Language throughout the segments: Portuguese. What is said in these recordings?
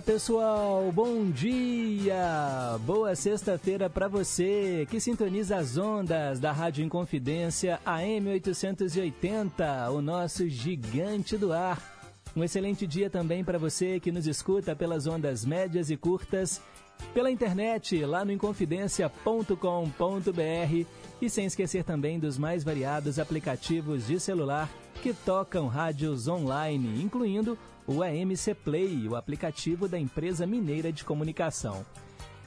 Diga lá, pessoal, bom dia! Boa sexta-feira para você que sintoniza as ondas da Rádio Inconfidência AM 880, o nosso gigante do ar. Um excelente dia também para você que nos escuta pelas ondas médias e curtas, pela internet, lá no inconfidencia.com.br e sem esquecer também dos mais variados aplicativos de celular que tocam rádios online, incluindo o AMC Play, o aplicativo da empresa mineira de comunicação.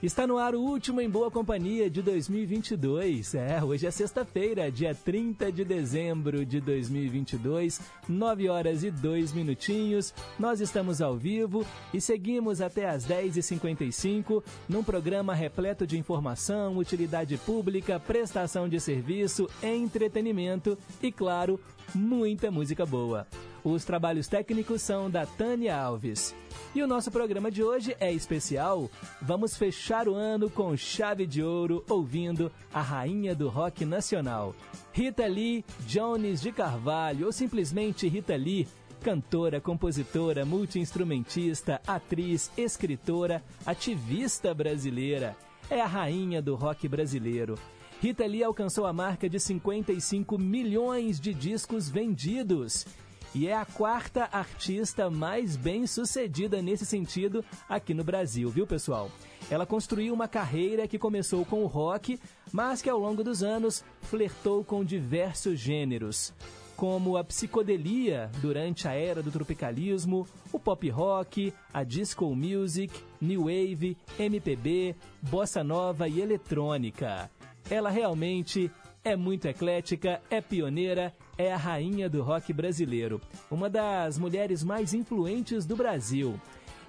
Está no ar o último Em Boa Companhia de 2022. É, hoje é sexta-feira, dia 30 de dezembro de 2022, 9 horas e 2 minutinhos. Nós estamos ao vivo e seguimos até às 10h55 num programa repleto de informação, utilidade pública, prestação de serviço, entretenimento e, claro, muita música boa. Os trabalhos técnicos são da Tânia Alves. E o nosso programa de hoje é especial. Vamos fechar o ano com chave de ouro ouvindo a rainha do rock nacional, Rita Lee Jones de Carvalho, ou simplesmente Rita Lee, cantora, compositora, multiinstrumentista, atriz, escritora, ativista brasileira. É a rainha do rock brasileiro. Rita Lee alcançou a marca de 55 milhões de discos vendidos e é a quarta artista mais bem sucedida nesse sentido aqui no Brasil, viu pessoal? Ela construiu uma carreira que começou com o rock, mas que ao longo dos anos flertou com diversos gêneros, como a psicodelia durante a era do tropicalismo, o pop rock, a disco music, new wave, MPB, bossa nova e eletrônica. Ela realmente é muito eclética, é pioneira, é a rainha do rock brasileiro, uma das mulheres mais influentes do Brasil.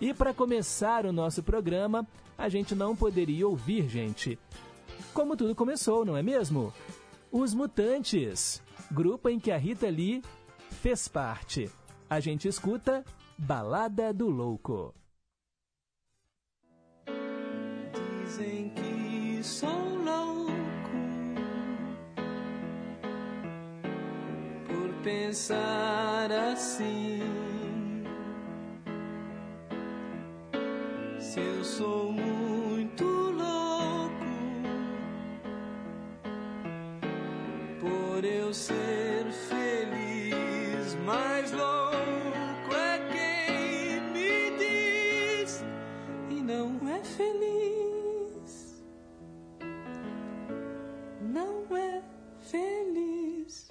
E para começar o nosso programa, a gente não poderia ouvir, gente. Como tudo começou, não é mesmo? Os Mutantes, grupo em que a Rita Lee fez parte. A gente escuta Balada do Louco. Dizem que sou pensar assim. Se eu sou muito louco por eu ser feliz, mais louco é quem me diz e não é feliz. Não é feliz.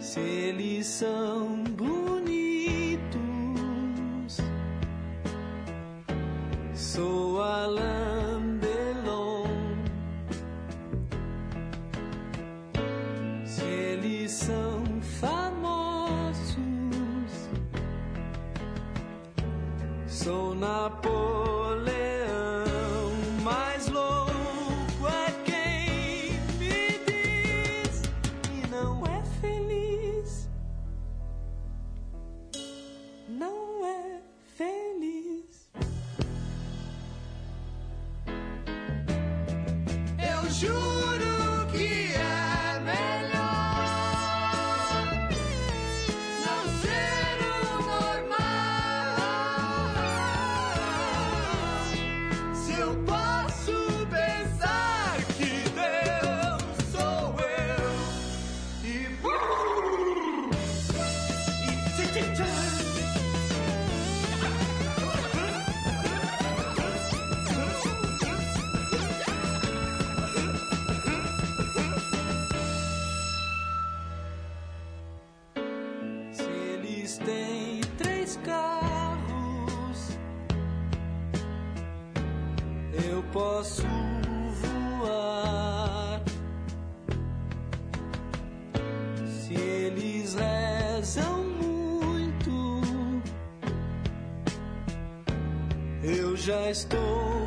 Se eles são bonitos. Sou Alain Delon. Se eles são famosos, sou Napoleão. Eu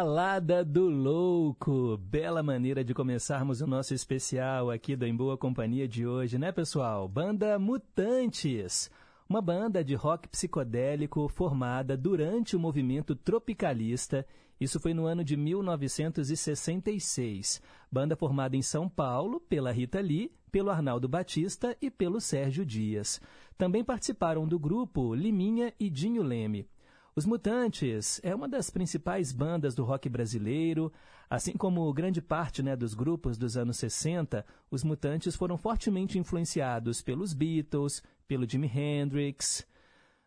Balada do Louco. Bela maneira de começarmos o nosso especial aqui do Em Boa Companhia de hoje, né, pessoal? Banda Mutantes. Uma banda de rock psicodélico formada durante o movimento tropicalista. Isso foi no ano de 1966. Banda formada em São Paulo pela Rita Lee, pelo Arnaldo Batista e pelo Sérgio Dias. Também participaram do grupo Liminha e Dinho Leme. Os Mutantes é uma das principais bandas do rock brasileiro. Assim como grande parte né, dos grupos dos anos 60, os Mutantes foram fortemente influenciados pelos Beatles, pelo Jimi Hendrix.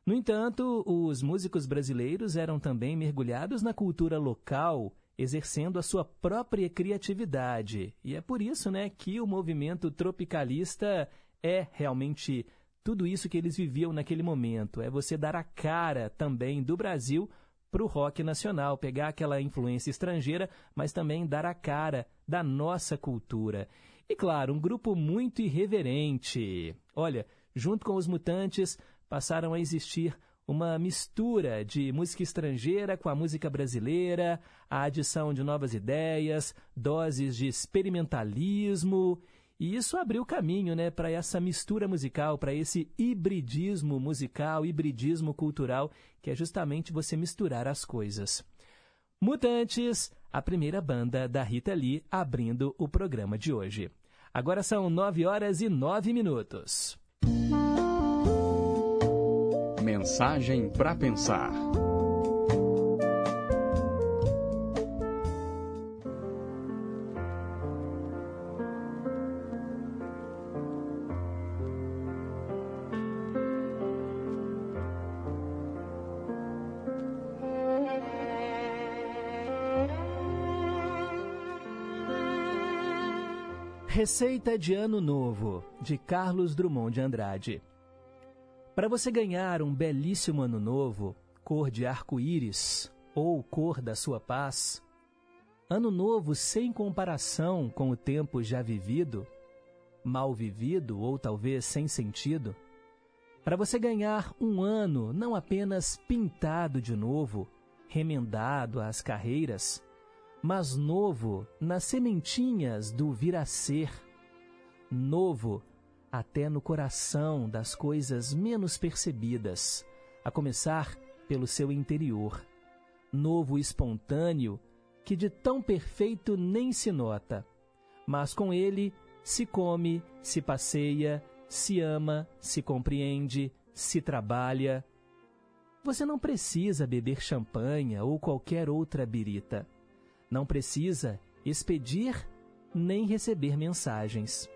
No entanto, os músicos brasileiros eram também mergulhados na cultura local, exercendo a sua própria criatividade. E é por isso né, que o movimento tropicalista é realmente tudo isso que eles viviam naquele momento. É você dar a cara também do Brasil para o rock nacional, pegar aquela influência estrangeira, mas também dar a cara da nossa cultura. E claro, um grupo muito irreverente. Olha, junto com os Mutantes, passaram a existir uma mistura de música estrangeira com a música brasileira, a adição de novas ideias, doses de experimentalismo e isso abriu caminho né, para essa mistura musical, para esse hibridismo musical, hibridismo cultural, que é justamente você misturar as coisas. Mutantes, a primeira banda da Rita Lee abrindo o programa de hoje. Agora são nove horas e nove minutos. Mensagem para pensar. Receita de Ano Novo, de Carlos Drummond de Andrade. Para você ganhar um belíssimo Ano Novo, cor de arco-íris ou cor da sua paz, Ano Novo sem comparação com o tempo já vivido, mal vivido ou talvez sem sentido, para você ganhar um ano não apenas pintado de novo, remendado às carreiras, mas novo nas sementinhas do vir a ser, novo até no coração das coisas menos percebidas, a começar pelo seu interior, novo espontâneo que de tão perfeito nem se nota, mas com ele se come, se passeia, se ama, se compreende, se trabalha. Você não precisa beber champanha ou qualquer outra birita. Não precisa expedir nem receber mensagens.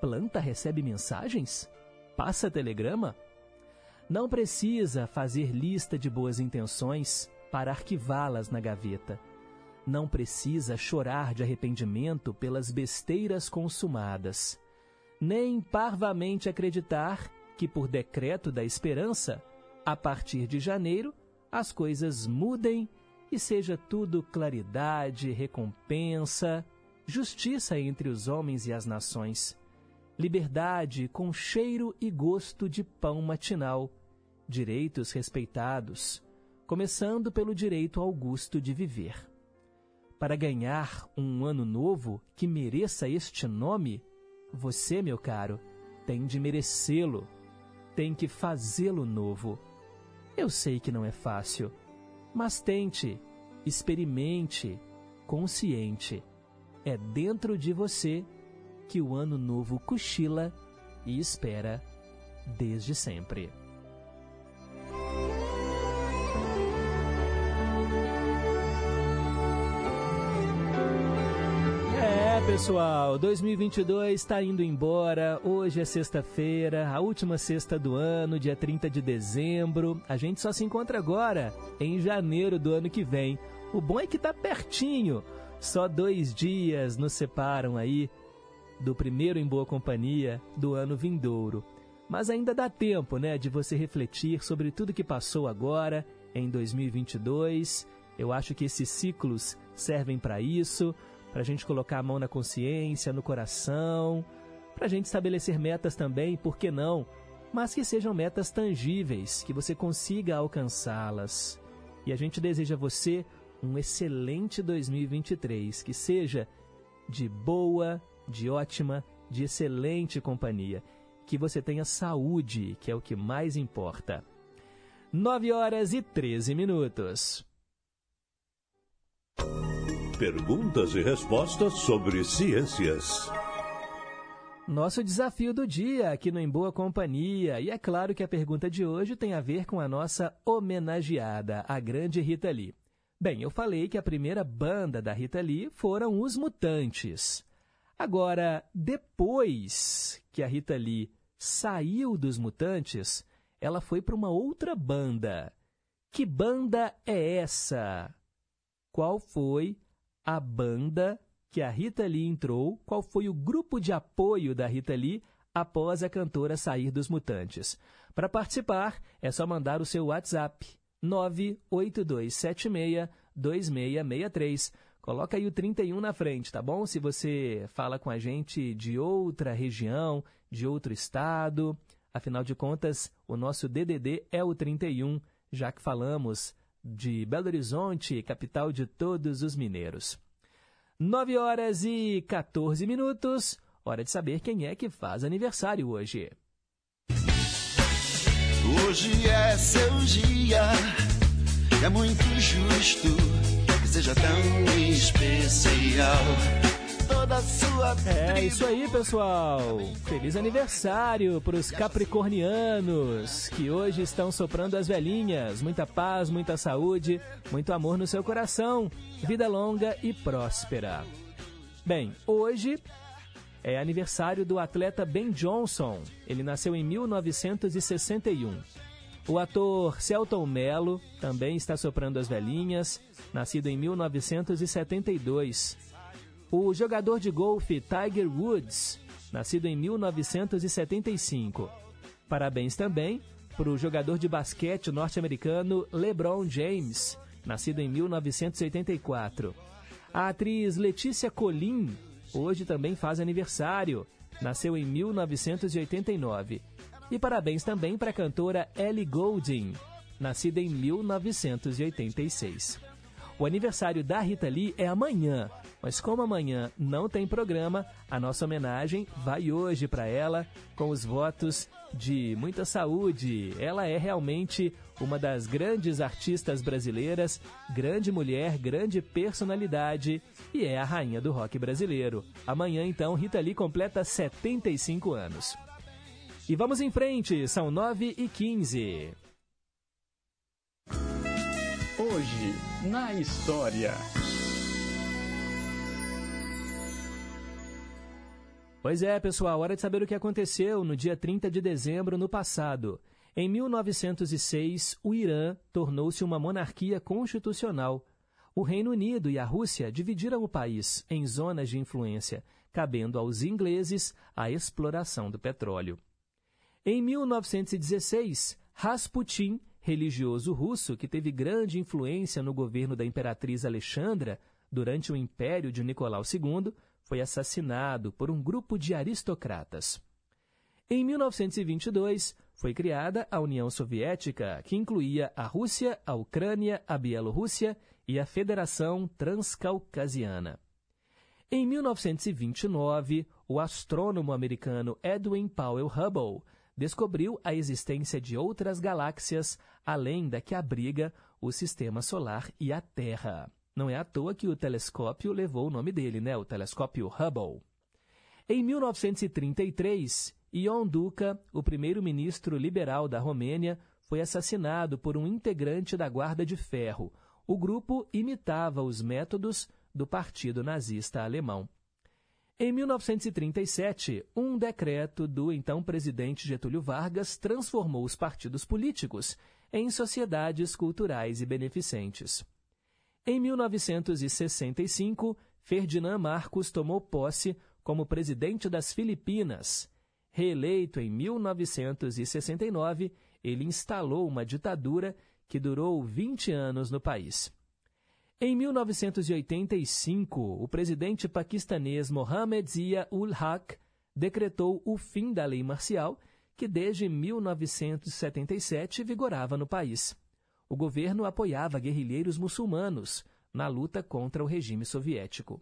Planta recebe mensagens? Passa telegrama? Não precisa fazer lista de boas intenções para arquivá-las na gaveta. Não precisa chorar de arrependimento pelas besteiras consumadas. Nem parvamente acreditar que, por decreto da esperança, a partir de janeiro, as coisas mudem e seja tudo claridade, recompensa, justiça entre os homens e as nações, liberdade com cheiro e gosto de pão matinal, direitos respeitados, começando pelo direito augusto de viver. Para ganhar um ano novo que mereça este nome, você, meu caro, tem de merecê-lo, tem que fazê-lo novo. Eu sei que não é fácil, mas tente, experimente, consciente. É dentro de você que o ano novo cochila e espera desde sempre. Pessoal, 2022 está indo embora. Hoje é sexta-feira, a última sexta do ano, dia 30 de dezembro. A gente só se encontra agora, em janeiro do ano que vem. O bom é que tá pertinho. Só dois dias nos separam aí do primeiro em boa companhia do ano vindouro. Mas ainda dá tempo, né, de você refletir sobre tudo que passou agora em 2022. Eu acho que esses ciclos servem para isso, para a gente colocar a mão na consciência, no coração, para a gente estabelecer metas também, por que não? Mas que sejam metas tangíveis, que você consiga alcançá-las. E a gente deseja a você um excelente 2023, que seja de boa, de ótima, de excelente companhia que você tenha saúde, que é o que mais importa. 9 horas e 13 minutos. Perguntas e respostas sobre ciências. Nosso desafio do dia aqui no Em Boa Companhia. E é claro que a pergunta de hoje tem a ver com a nossa homenageada, a grande Rita Lee. Bem, eu falei que a primeira banda da Rita Lee foram os Mutantes. Agora, depois que a Rita Lee saiu dos Mutantes, ela foi para uma outra banda. Que banda é essa? Qual foi a banda que a Rita Lee entrou? Qual foi o grupo de apoio da Rita Lee após a cantora sair dos Mutantes? Para participar, é só mandar o seu WhatsApp 98276 2663. Coloca aí o 31 na frente, tá bom? Se você fala com a gente de outra região, de outro estado. Afinal de contas, o nosso DDD é o 31, já que falamos de Belo Horizonte, capital de todos os mineiros. 9 horas e 14 minutos. Hora de saber quem é que faz aniversário hoje. Hoje é seu dia, é muito justo que seja tão especial toda sua É isso aí, pessoal. Feliz aniversário para os capricornianos que hoje estão soprando as velhinhas. Muita paz, muita saúde, muito amor no seu coração. Vida longa e próspera. Bem, hoje é aniversário do atleta Ben Johnson. Ele nasceu em 1961. O ator Celton Mello também está soprando as velhinhas, nascido em 1972 o jogador de golfe Tiger Woods, nascido em 1975. Parabéns também para o jogador de basquete norte-americano LeBron James, nascido em 1984. A atriz Letícia Colin, hoje também faz aniversário, nasceu em 1989. E parabéns também para a cantora Ellie Goulding, nascida em 1986. O aniversário da Rita Lee é amanhã, mas como amanhã não tem programa, a nossa homenagem vai hoje para ela com os votos de muita saúde. Ela é realmente uma das grandes artistas brasileiras, grande mulher, grande personalidade e é a rainha do rock brasileiro. Amanhã, então, Rita Lee completa 75 anos. E vamos em frente, são 9 e 15. Hoje, na história. Pois é, pessoal, hora de saber o que aconteceu no dia 30 de dezembro no passado. Em 1906, o Irã tornou-se uma monarquia constitucional. O Reino Unido e a Rússia dividiram o país em zonas de influência, cabendo aos ingleses a exploração do petróleo. Em 1916, Rasputin, religioso russo que teve grande influência no governo da imperatriz Alexandra durante o império de Nicolau II, foi assassinado por um grupo de aristocratas. Em 1922, foi criada a União Soviética, que incluía a Rússia, a Ucrânia, a Bielorrússia e a Federação Transcaucasiana. Em 1929, o astrônomo americano Edwin Powell Hubble descobriu a existência de outras galáxias além da que abriga o Sistema Solar e a Terra. Não é à toa que o telescópio levou o nome dele, né? O telescópio Hubble. Em 1933, Ion Duca, o primeiro-ministro liberal da Romênia, foi assassinado por um integrante da Guarda de Ferro. O grupo imitava os métodos do Partido Nazista Alemão. Em 1937, um decreto do então presidente Getúlio Vargas transformou os partidos políticos em sociedades culturais e beneficentes. Em 1965, Ferdinand Marcos tomou posse como presidente das Filipinas. Reeleito em 1969, ele instalou uma ditadura que durou 20 anos no país. Em 1985, o presidente paquistanês Mohamed Zia-ul-Haq decretou o fim da lei marcial, que desde 1977 vigorava no país o governo apoiava guerrilheiros muçulmanos na luta contra o regime soviético.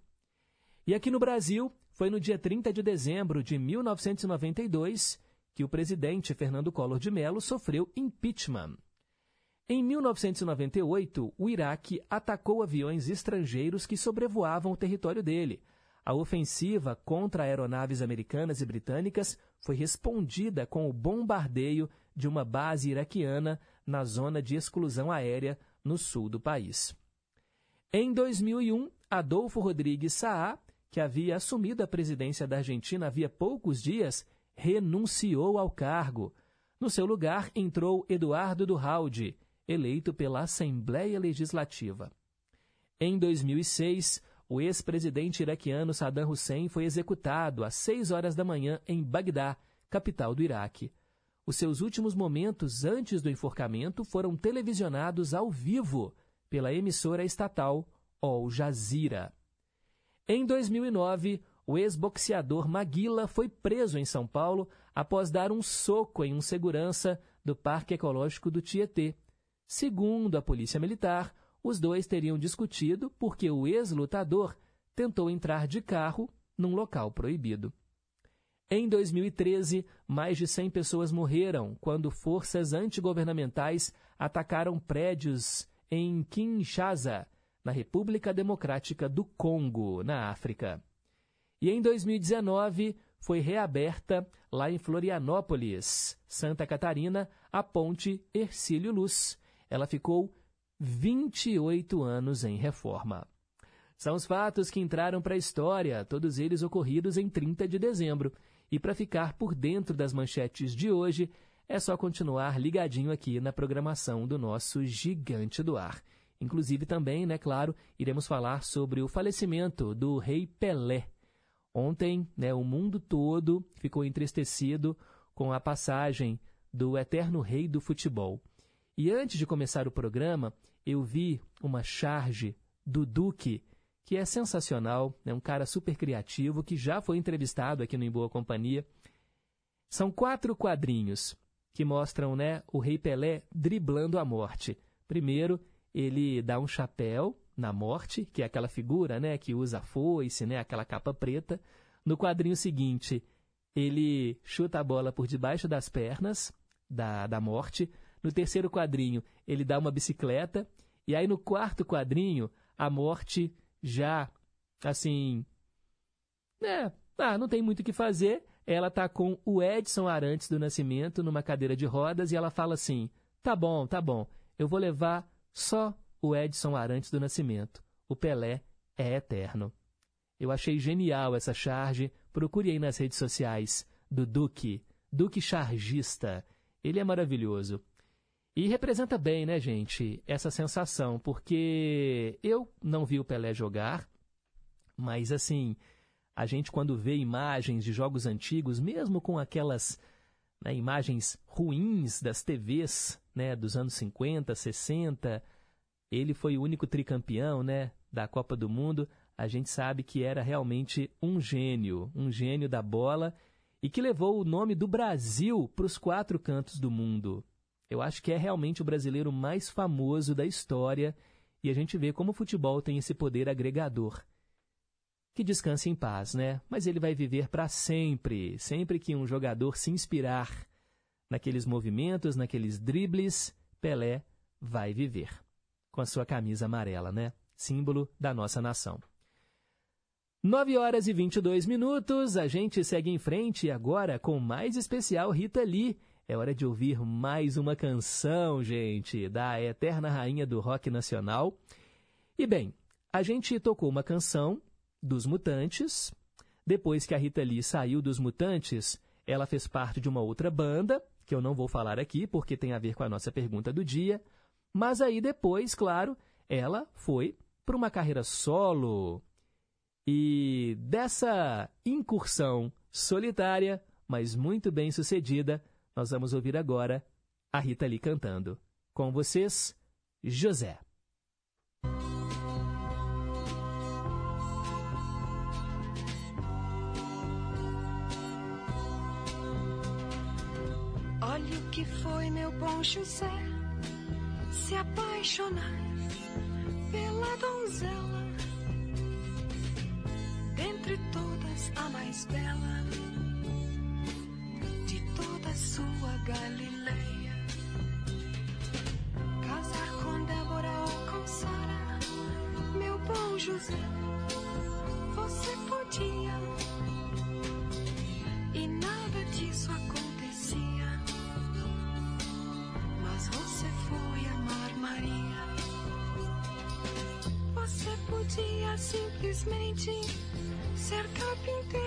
E aqui no Brasil, foi no dia 30 de dezembro de 1992 que o presidente Fernando Collor de Mello sofreu impeachment. Em 1998, o Iraque atacou aviões estrangeiros que sobrevoavam o território dele. A ofensiva contra aeronaves americanas e britânicas foi respondida com o bombardeio de uma base iraquiana na zona de exclusão aérea no sul do país. Em 2001, Adolfo Rodrigues Saá, que havia assumido a presidência da Argentina havia poucos dias, renunciou ao cargo. No seu lugar entrou Eduardo Durralde, eleito pela Assembleia Legislativa. Em 2006, o ex-presidente iraquiano Saddam Hussein foi executado às 6 horas da manhã em Bagdá, capital do Iraque. Os seus últimos momentos antes do enforcamento foram televisionados ao vivo pela emissora estatal Al Jazeera. Em 2009, o ex-boxeador Maguila foi preso em São Paulo após dar um soco em um segurança do Parque Ecológico do Tietê. Segundo a Polícia Militar, os dois teriam discutido porque o ex-lutador tentou entrar de carro num local proibido. Em 2013, mais de 100 pessoas morreram quando forças antigovernamentais atacaram prédios em Kinshasa, na República Democrática do Congo, na África. E em 2019, foi reaberta, lá em Florianópolis, Santa Catarina, a ponte Ercílio Luz. Ela ficou 28 anos em reforma. São os fatos que entraram para a história, todos eles ocorridos em 30 de dezembro. E para ficar por dentro das manchetes de hoje, é só continuar ligadinho aqui na programação do nosso Gigante do Ar. Inclusive também, né, claro, iremos falar sobre o falecimento do rei Pelé. Ontem, né, o mundo todo ficou entristecido com a passagem do eterno rei do futebol. E antes de começar o programa, eu vi uma charge do Duque que é sensacional, é um cara super criativo, que já foi entrevistado aqui no Em Boa Companhia. São quatro quadrinhos que mostram né, o Rei Pelé driblando a morte. Primeiro, ele dá um chapéu na morte, que é aquela figura né, que usa foice, né, aquela capa preta. No quadrinho seguinte, ele chuta a bola por debaixo das pernas da, da morte. No terceiro quadrinho, ele dá uma bicicleta. E aí, no quarto quadrinho, a morte já, assim, né, ah, não tem muito o que fazer. Ela tá com o Edson Arantes do Nascimento numa cadeira de rodas e ela fala assim: tá bom, tá bom, eu vou levar só o Edson Arantes do Nascimento. O Pelé é eterno. Eu achei genial essa charge. Procure aí nas redes sociais do Duque, Duque Chargista. Ele é maravilhoso. E representa bem, né, gente, essa sensação, porque eu não vi o Pelé jogar, mas assim, a gente quando vê imagens de jogos antigos, mesmo com aquelas né, imagens ruins das TVs, né, dos anos 50, 60, ele foi o único tricampeão, né, da Copa do Mundo, a gente sabe que era realmente um gênio, um gênio da bola e que levou o nome do Brasil para os quatro cantos do mundo. Eu acho que é realmente o brasileiro mais famoso da história e a gente vê como o futebol tem esse poder agregador. Que descanse em paz, né? Mas ele vai viver para sempre, sempre que um jogador se inspirar naqueles movimentos, naqueles dribles, Pelé vai viver. Com a sua camisa amarela, né? Símbolo da nossa nação. 9 horas e 22 minutos, a gente segue em frente agora com mais especial Rita Lee. É hora de ouvir mais uma canção, gente, da eterna rainha do rock nacional. E bem, a gente tocou uma canção dos Mutantes. Depois que a Rita Lee saiu dos Mutantes, ela fez parte de uma outra banda, que eu não vou falar aqui porque tem a ver com a nossa pergunta do dia. Mas aí depois, claro, ela foi para uma carreira solo. E dessa incursão solitária, mas muito bem sucedida, nós vamos ouvir agora a Rita Lee cantando. Com vocês, José. Olha o que foi meu bom José se apaixonar pela donzela dentre todas a mais bela Galileia. Casar com Débora ou com Sara, meu bom José, você podia. E nada disso acontecia. Mas você foi amar Maria. Você podia simplesmente ser carpinteiro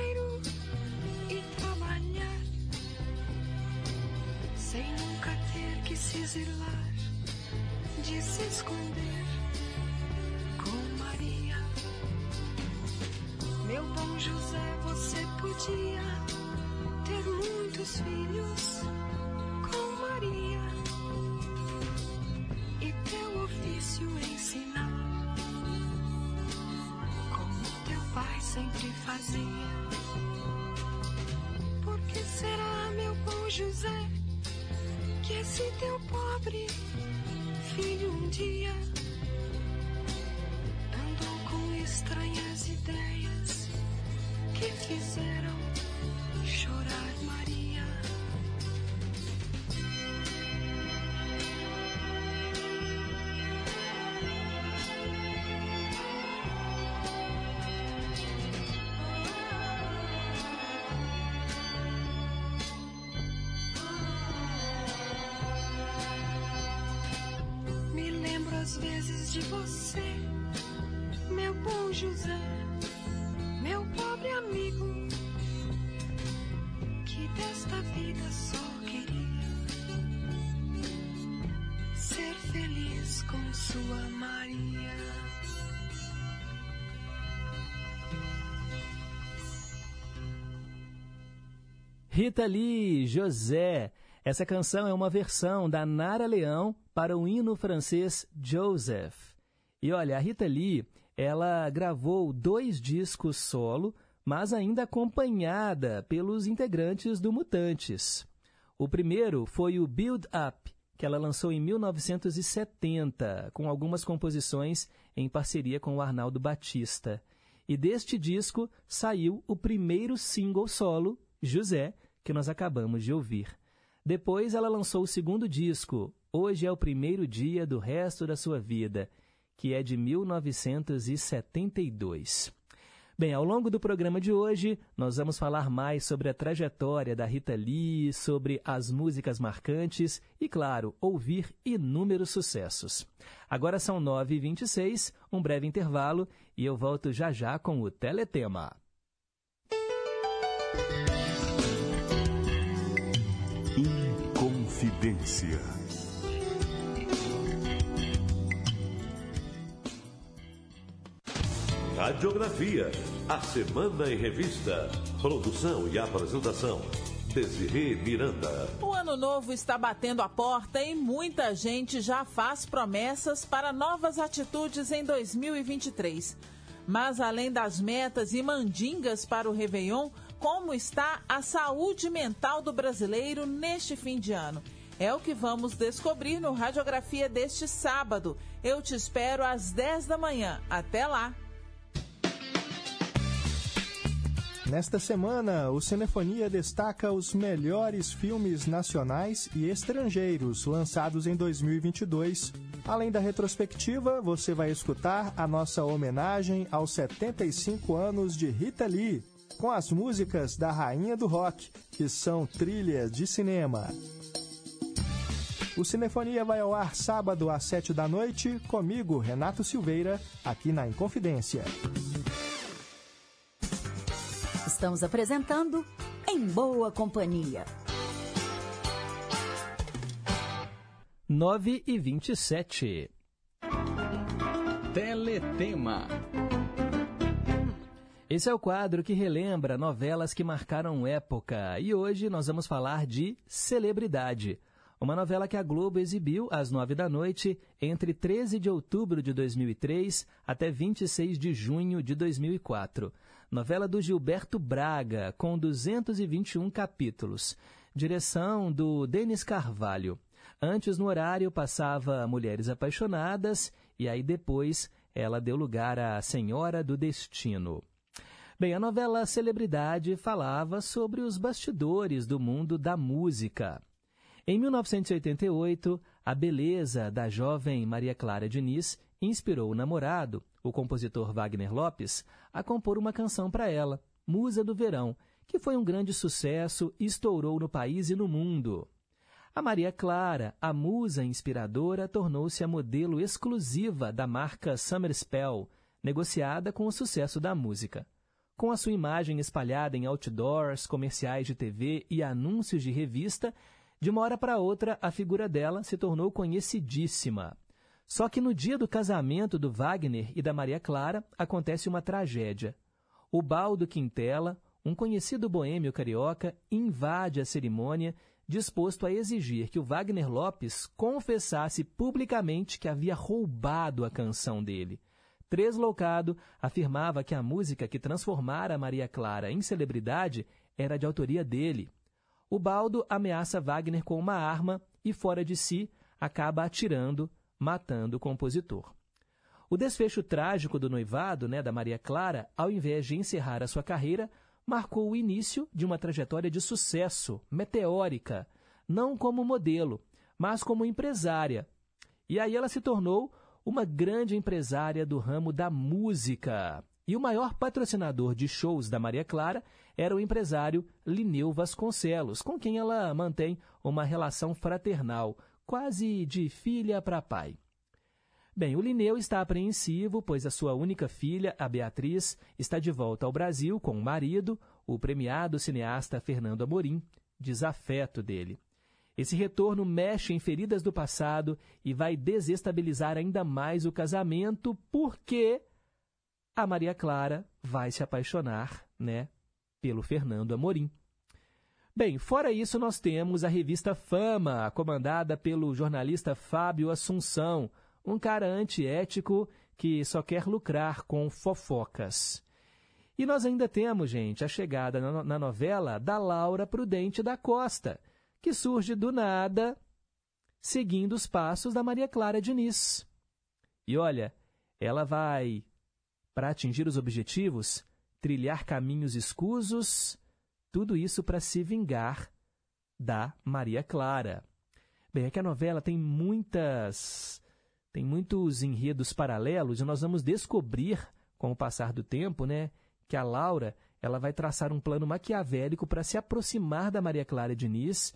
que se exilar, de se esconder com Maria. Meu bom José, você podia ter muitos filhos com Maria e teu ofício ensinar pai sempre fazia. Por que será, meu bom José, que esse teu pobre filho um dia andou com estranhas ideias que fizeram vezes de você, meu bom José, meu pobre amigo, que desta vida só queria ser feliz com sua Maria. Rita Lee, José. Essa canção é uma versão da Nara Leão para o hino francês Joseph. E olha, a Rita Lee, ela gravou dois discos solo, mas ainda acompanhada pelos integrantes do Mutantes. O primeiro foi o Build Up, que ela lançou em 1970, com algumas composições em parceria com o Arnaldo Batista. E deste disco saiu o primeiro single solo, José, que nós acabamos de ouvir. Depois ela lançou o segundo disco, Hoje é o Primeiro Dia do Resto da Sua Vida, que é de 1972. Bem, ao longo do programa de hoje, nós vamos falar mais sobre a trajetória da Rita Lee, sobre as músicas marcantes e, claro, ouvir inúmeros sucessos. Agora são 9h26, um breve intervalo e eu volto já já com o Teletema. Inconfidência. Radiografia, a Semana em Revista. Produção e apresentação, Desirê Miranda. O ano novo está batendo a porta e muita gente já faz promessas para novas atitudes em 2023. Mas além das metas e mandingas para o Réveillon, como está a saúde mental do brasileiro neste fim de ano. É o que vamos descobrir no Radiografia deste sábado. Eu te espero às 10 da manhã. Até lá! Nesta semana, o Cinefonia destaca os melhores filmes nacionais e estrangeiros lançados em 2022. Além da retrospectiva, você vai escutar a nossa homenagem aos 75 anos de Rita Lee, com as músicas da Rainha do Rock, que são trilhas de cinema. O Cinefonia vai ao ar sábado às 7 da noite, comigo, Renato Silveira, aqui na Inconfidência. Estamos apresentando Em Boa Companhia. 9 e 27. Teletema. Esse é o quadro que relembra novelas que marcaram época. E hoje nós vamos falar de Celebridade. Uma novela que a Globo exibiu às nove da noite entre 13 de outubro de 2003 até 26 de junho de 2004 novela do Gilberto Braga, com 221 capítulos. Direção do Denis Carvalho. Antes, no horário, passava Mulheres Apaixonadas e aí depois ela deu lugar à Senhora do Destino. Bem, a novela Celebridade falava sobre os bastidores do mundo da música. Em 1988, a beleza da jovem Maria Clara Diniz inspirou o namorado, o compositor Wagner Lopes, a compor uma canção para ela, Musa do Verão, que foi um grande sucesso e estourou no país e no mundo. A Maria Clara, a musa inspiradora, tornou-se a modelo exclusiva da marca Summer Spell, negociada com o sucesso da música. Com a sua imagem espalhada em outdoors, comerciais de TV e anúncios de revista, de uma hora para outra a figura dela se tornou conhecidíssima. Só que no dia do casamento do Wagner e da Maria Clara acontece uma tragédia. O Baldo Quintela, um conhecido boêmio carioca, invade a cerimônia, disposto a exigir que o Wagner Lopes confessasse publicamente que havia roubado a canção dele. Tresloucado afirmava que a música que transformara Maria Clara em celebridade era de autoria dele. O Baldo ameaça Wagner com uma arma e, fora de si, acaba atirando matando o compositor. O desfecho trágico do noivado né, da Maria Clara, ao invés de encerrar a sua carreira, marcou o início de uma trajetória de sucesso, meteórica, não como modelo, mas como empresária. E aí ela se tornou uma grande empresária do ramo da música. E o maior patrocinador de shows da Maria Clara era o empresário Lineu Vasconcelos, com quem ela mantém uma relação fraternal, quase de filha para pai. Bem, o Linneu está apreensivo, pois a sua única filha, a Beatriz, está de volta ao Brasil com o marido, o premiado cineasta Fernando Amorim, desafeto dele. Esse retorno mexe em feridas do passado e vai desestabilizar ainda mais o casamento, porque a Maria Clara vai se apaixonar, né, pelo Fernando Amorim. Bem, fora isso, nós temos a revista Fama, comandada pelo jornalista Fábio Assunção, um cara antiético que só quer lucrar com fofocas. E nós ainda temos, gente, a chegada na novela da Laura Prudente da Costa, que surge do nada, seguindo os passos da Maria Clara Diniz. E olha, ela vai, para atingir os objetivos, trilhar caminhos escusos tudo isso para se vingar da Maria Clara. Bem, é que a novela tem muitas tem muitos enredos paralelos e nós vamos descobrir com o passar do tempo, né, que a Laura, ela vai traçar um plano maquiavélico para se aproximar da Maria Clara Diniz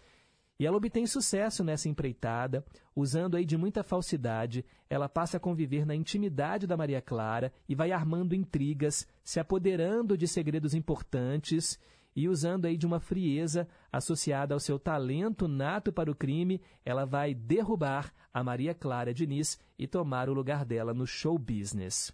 e ela obtém sucesso nessa empreitada, usando aí de muita falsidade, ela passa a conviver na intimidade da Maria Clara e vai armando intrigas, se apoderando de segredos importantes e usando aí de uma frieza associada ao seu talento nato para o crime, ela vai derrubar a Maria Clara Diniz e tomar o lugar dela no show business.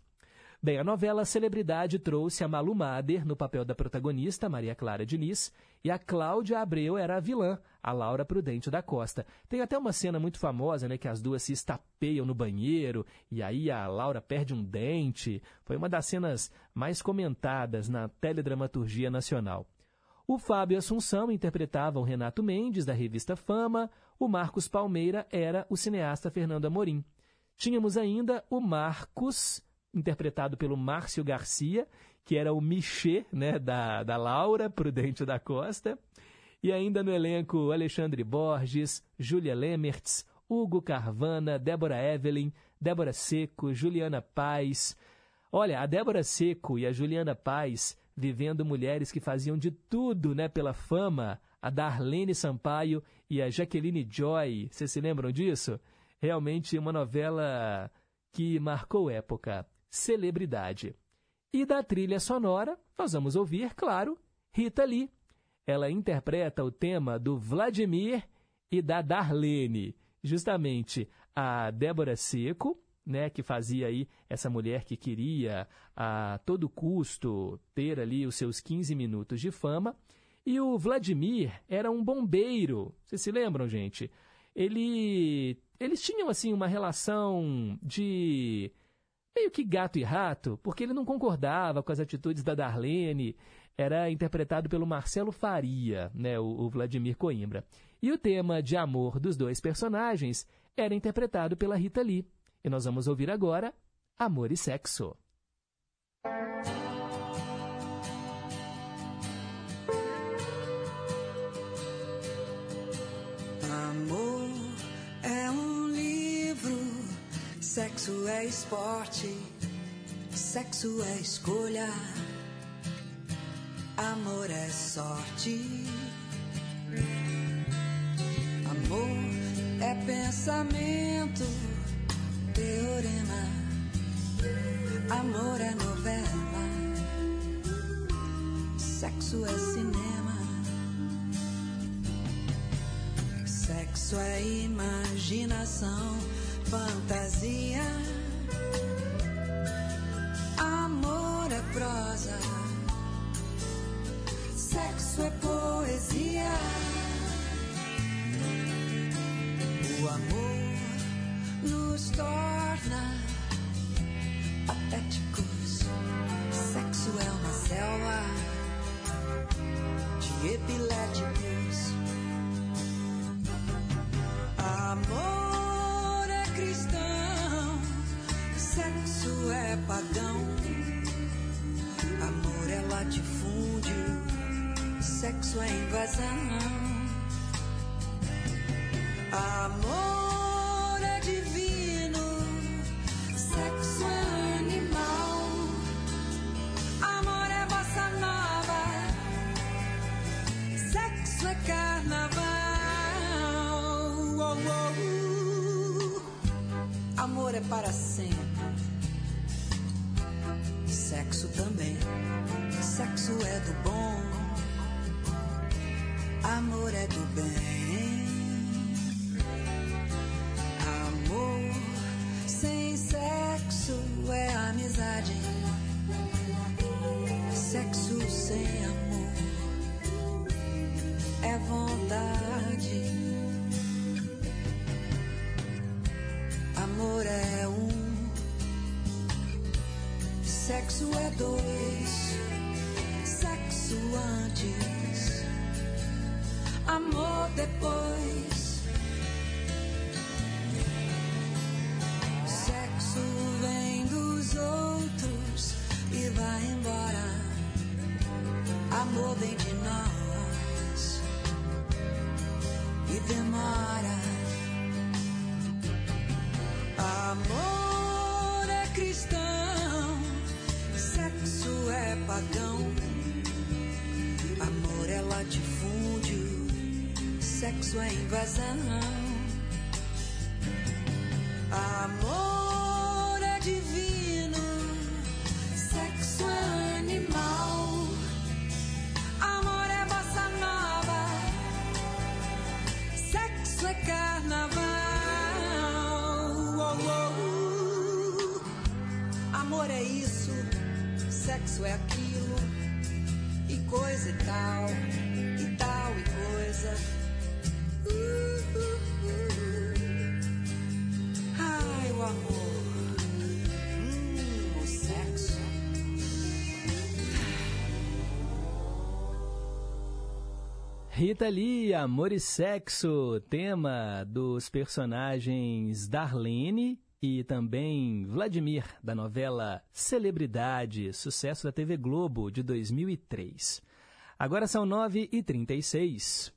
Bem, a novela Celebridade trouxe a Malu Mader no papel da protagonista, Maria Clara Diniz, e a Cláudia Abreu era a vilã, a Laura Prudente da Costa. Tem até uma cena muito famosa, né, que as duas se estapeiam no banheiro, e aí a Laura perde um dente. Foi uma das cenas mais comentadas na teledramaturgia nacional. O Fábio Assunção interpretava o Renato Mendes, da revista Fama. O Marcos Palmeira era o cineasta Fernando Amorim. Tínhamos ainda o Marcos, interpretado pelo Márcio Garcia, que era o Michê, né, da, da Laura Prudente da Costa. E ainda no elenco Alexandre Borges, Júlia Lemertz, Hugo Carvana, Débora Evelyn, Débora Seco, Juliana Paz. Olha, a Débora Seco e a Juliana Paz vivendo mulheres que faziam de tudo né, pela fama, a Darlene Sampaio e a Jaqueline Joy. Vocês se lembram disso? Realmente uma novela que marcou época. Celebridade. E da trilha sonora, nós vamos ouvir, claro, Rita Lee. Ela interpreta o tema do Vladimir e da Darlene. Justamente a Débora Seco, né, que fazia aí essa mulher que queria a todo custo ter ali os seus 15 minutos de fama. E o Vladimir era um bombeiro. Vocês se lembram, gente? Ele, eles tinham assim uma relação de meio que gato e rato, porque ele não concordava com as atitudes da Darlene. Era interpretado pelo Marcelo Faria, né, o, o Vladimir Coimbra. E o tema de amor dos dois personagens era interpretado pela Rita Lee. E nós vamos ouvir agora Amor e Sexo. Amor é um livro, sexo é esporte, sexo é escolha, amor é sorte. Amor é pensamento teorema. Amor é novela, sexo é cinema, sexo é imaginação, fantasia. Rita Lee, Amor e Sexo, tema dos personagens Darlene e também Vladimir, da novela Celebridade, sucesso da TV Globo de 2003. Agora são 9h36.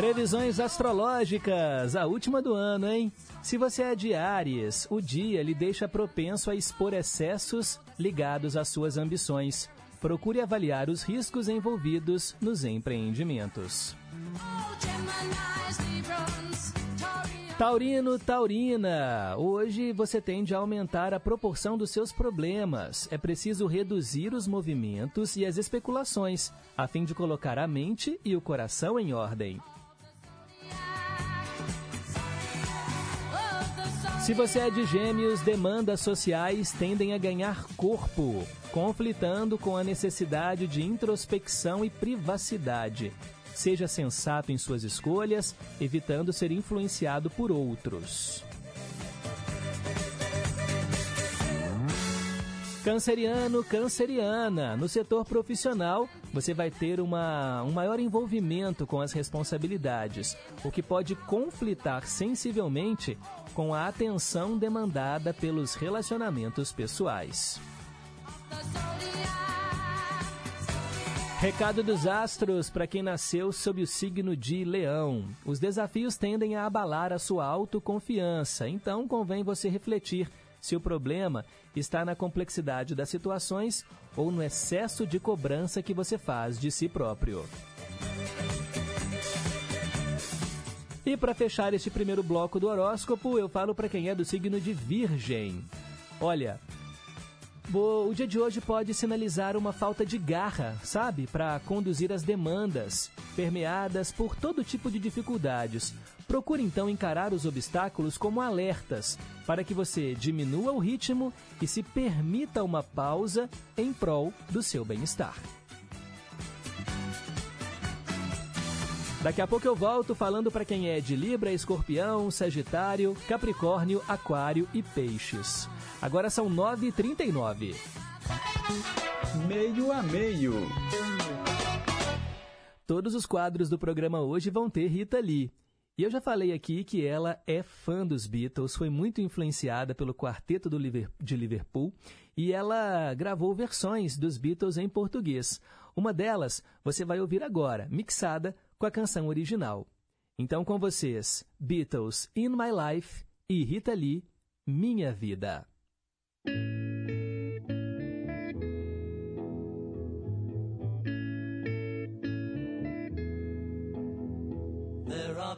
Previsões astrológicas, a última do ano, hein? Se você é de Ares, o dia lhe deixa propenso a expor excessos ligados às suas ambições. Procure avaliar os riscos envolvidos nos empreendimentos. Taurino, Taurina, hoje você tende a aumentar a proporção dos seus problemas. É preciso reduzir os movimentos e as especulações, a fim de colocar a mente e o coração em ordem. Se você é de gêmeos, demandas sociais tendem a ganhar corpo, conflitando com a necessidade de introspecção e privacidade. Seja sensato em suas escolhas, evitando ser influenciado por outros. Canceriano, canceriana, no setor profissional, você vai ter uma, um maior envolvimento com as responsabilidades, o que pode conflitar sensivelmente com a atenção demandada pelos relacionamentos pessoais. Recado dos astros para quem nasceu sob o signo de Leão. Os desafios tendem a abalar a sua autoconfiança, então convém você refletir se o problema está na complexidade das situações ou no excesso de cobrança que você faz de si próprio. E para fechar este primeiro bloco do horóscopo, eu falo para quem é do signo de Virgem. Olha, o dia de hoje pode sinalizar uma falta de garra, sabe? Para conduzir as demandas, permeadas por todo tipo de dificuldades. Procure então encarar os obstáculos como alertas, para que você diminua o ritmo e se permita uma pausa em prol do seu bem-estar. Daqui a pouco eu volto falando para quem é de Libra, Escorpião, Sagitário, Capricórnio, Aquário e Peixes. Agora são 9h39. Meio a meio. Todos os quadros do programa hoje vão ter Rita Lee. E eu já falei aqui que ela é fã dos Beatles, foi muito influenciada pelo quarteto de Liverpool e ela gravou versões dos Beatles em português. Uma delas você vai ouvir agora, mixada com a canção original. Então, com vocês, Beatles In My Life e Rita Lee, Minha Vida. There are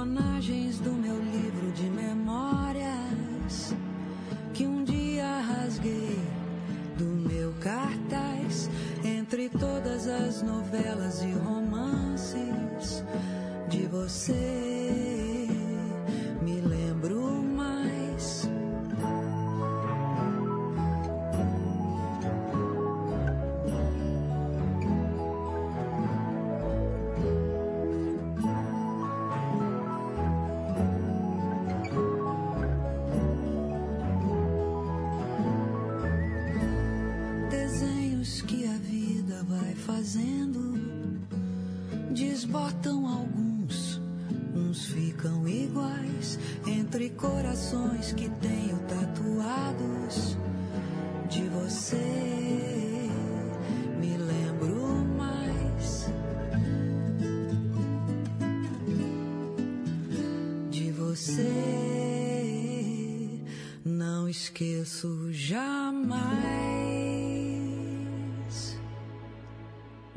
personagens do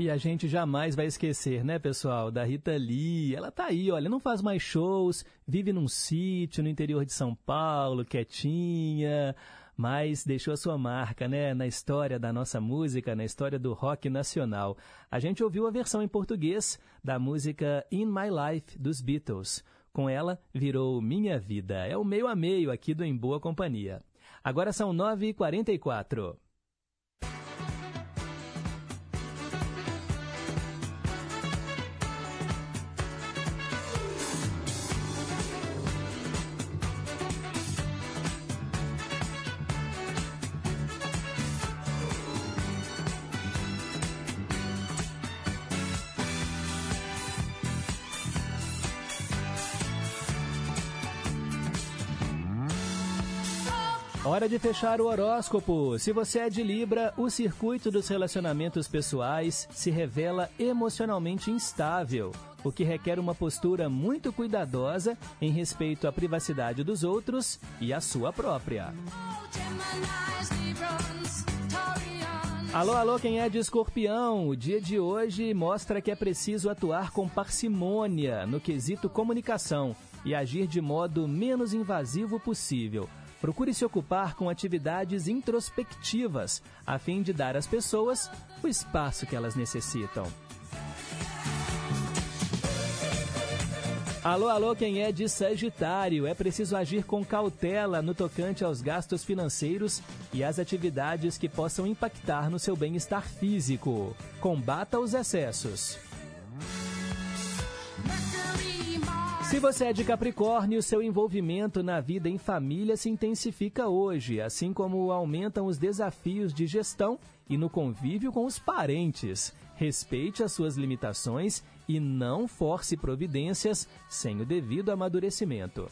E a gente jamais vai esquecer, né, pessoal, da Rita Lee. Ela tá aí, olha, não faz mais shows, vive num sítio no interior de São Paulo, quietinha, mas deixou a sua marca, né, na história da nossa música, na história do rock nacional. A gente ouviu a versão em português da música In My Life dos Beatles. Com ela, virou Minha Vida. É o meio a meio aqui do Em Boa Companhia. Agora são 9h44. Hora de fechar o horóscopo. Se você é de Libra, o circuito dos relacionamentos pessoais se revela emocionalmente instável, o que requer uma postura muito cuidadosa em respeito à privacidade dos outros e à sua própria. Alô, alô, quem é de escorpião? O dia de hoje mostra que é preciso atuar com parcimônia no quesito comunicação e agir de modo menos invasivo possível. Procure se ocupar com atividades introspectivas, a fim de dar às pessoas o espaço que elas necessitam. Alô, alô, quem é de Sagitário? É preciso agir com cautela no tocante aos gastos financeiros e às atividades que possam impactar no seu bem-estar físico. Combata os excessos. Se você é de Capricórnio, seu envolvimento na vida em família se intensifica hoje, assim como aumentam os desafios de gestão e no convívio com os parentes. Respeite as suas limitações e não force providências sem o devido amadurecimento.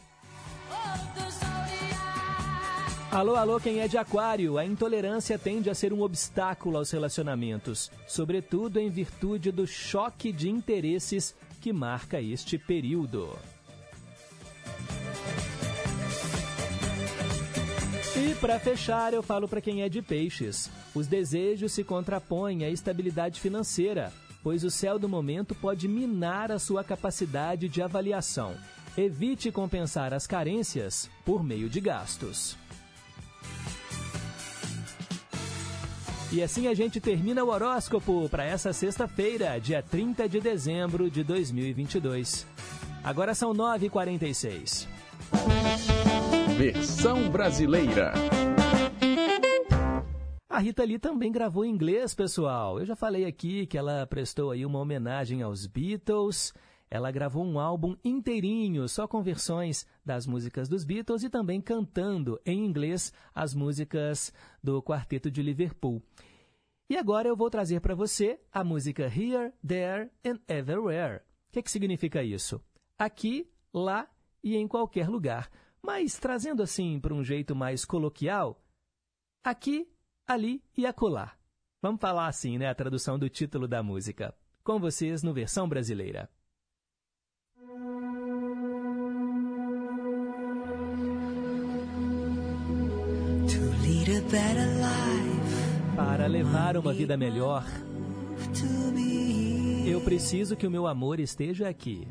Alô, alô, quem é de Aquário? A intolerância tende a ser um obstáculo aos relacionamentos, sobretudo em virtude do choque de interesses que marca este período. E para fechar, eu falo para quem é de peixes. Os desejos se contrapõem à estabilidade financeira, pois o céu do momento pode minar a sua capacidade de avaliação. Evite compensar as carências por meio de gastos. E assim a gente termina o horóscopo para essa sexta-feira, dia 30 de dezembro de 2022. Agora são 9h46. Versão brasileira. A Rita Lee também gravou em inglês, pessoal. Eu já falei aqui que ela prestou aí uma homenagem aos Beatles. Ela gravou um álbum inteirinho, só com versões das músicas dos Beatles e também cantando em inglês as músicas do Quarteto de Liverpool. E agora eu vou trazer para você a música Here, There and Everywhere. O que, que significa isso? aqui, lá e em qualquer lugar. Mas trazendo assim para um jeito mais coloquial, aqui, ali e acolá. Vamos falar assim, né? A tradução do título da música. Com vocês no versão brasileira. Para levar uma vida melhor, eu preciso que o meu amor esteja aqui.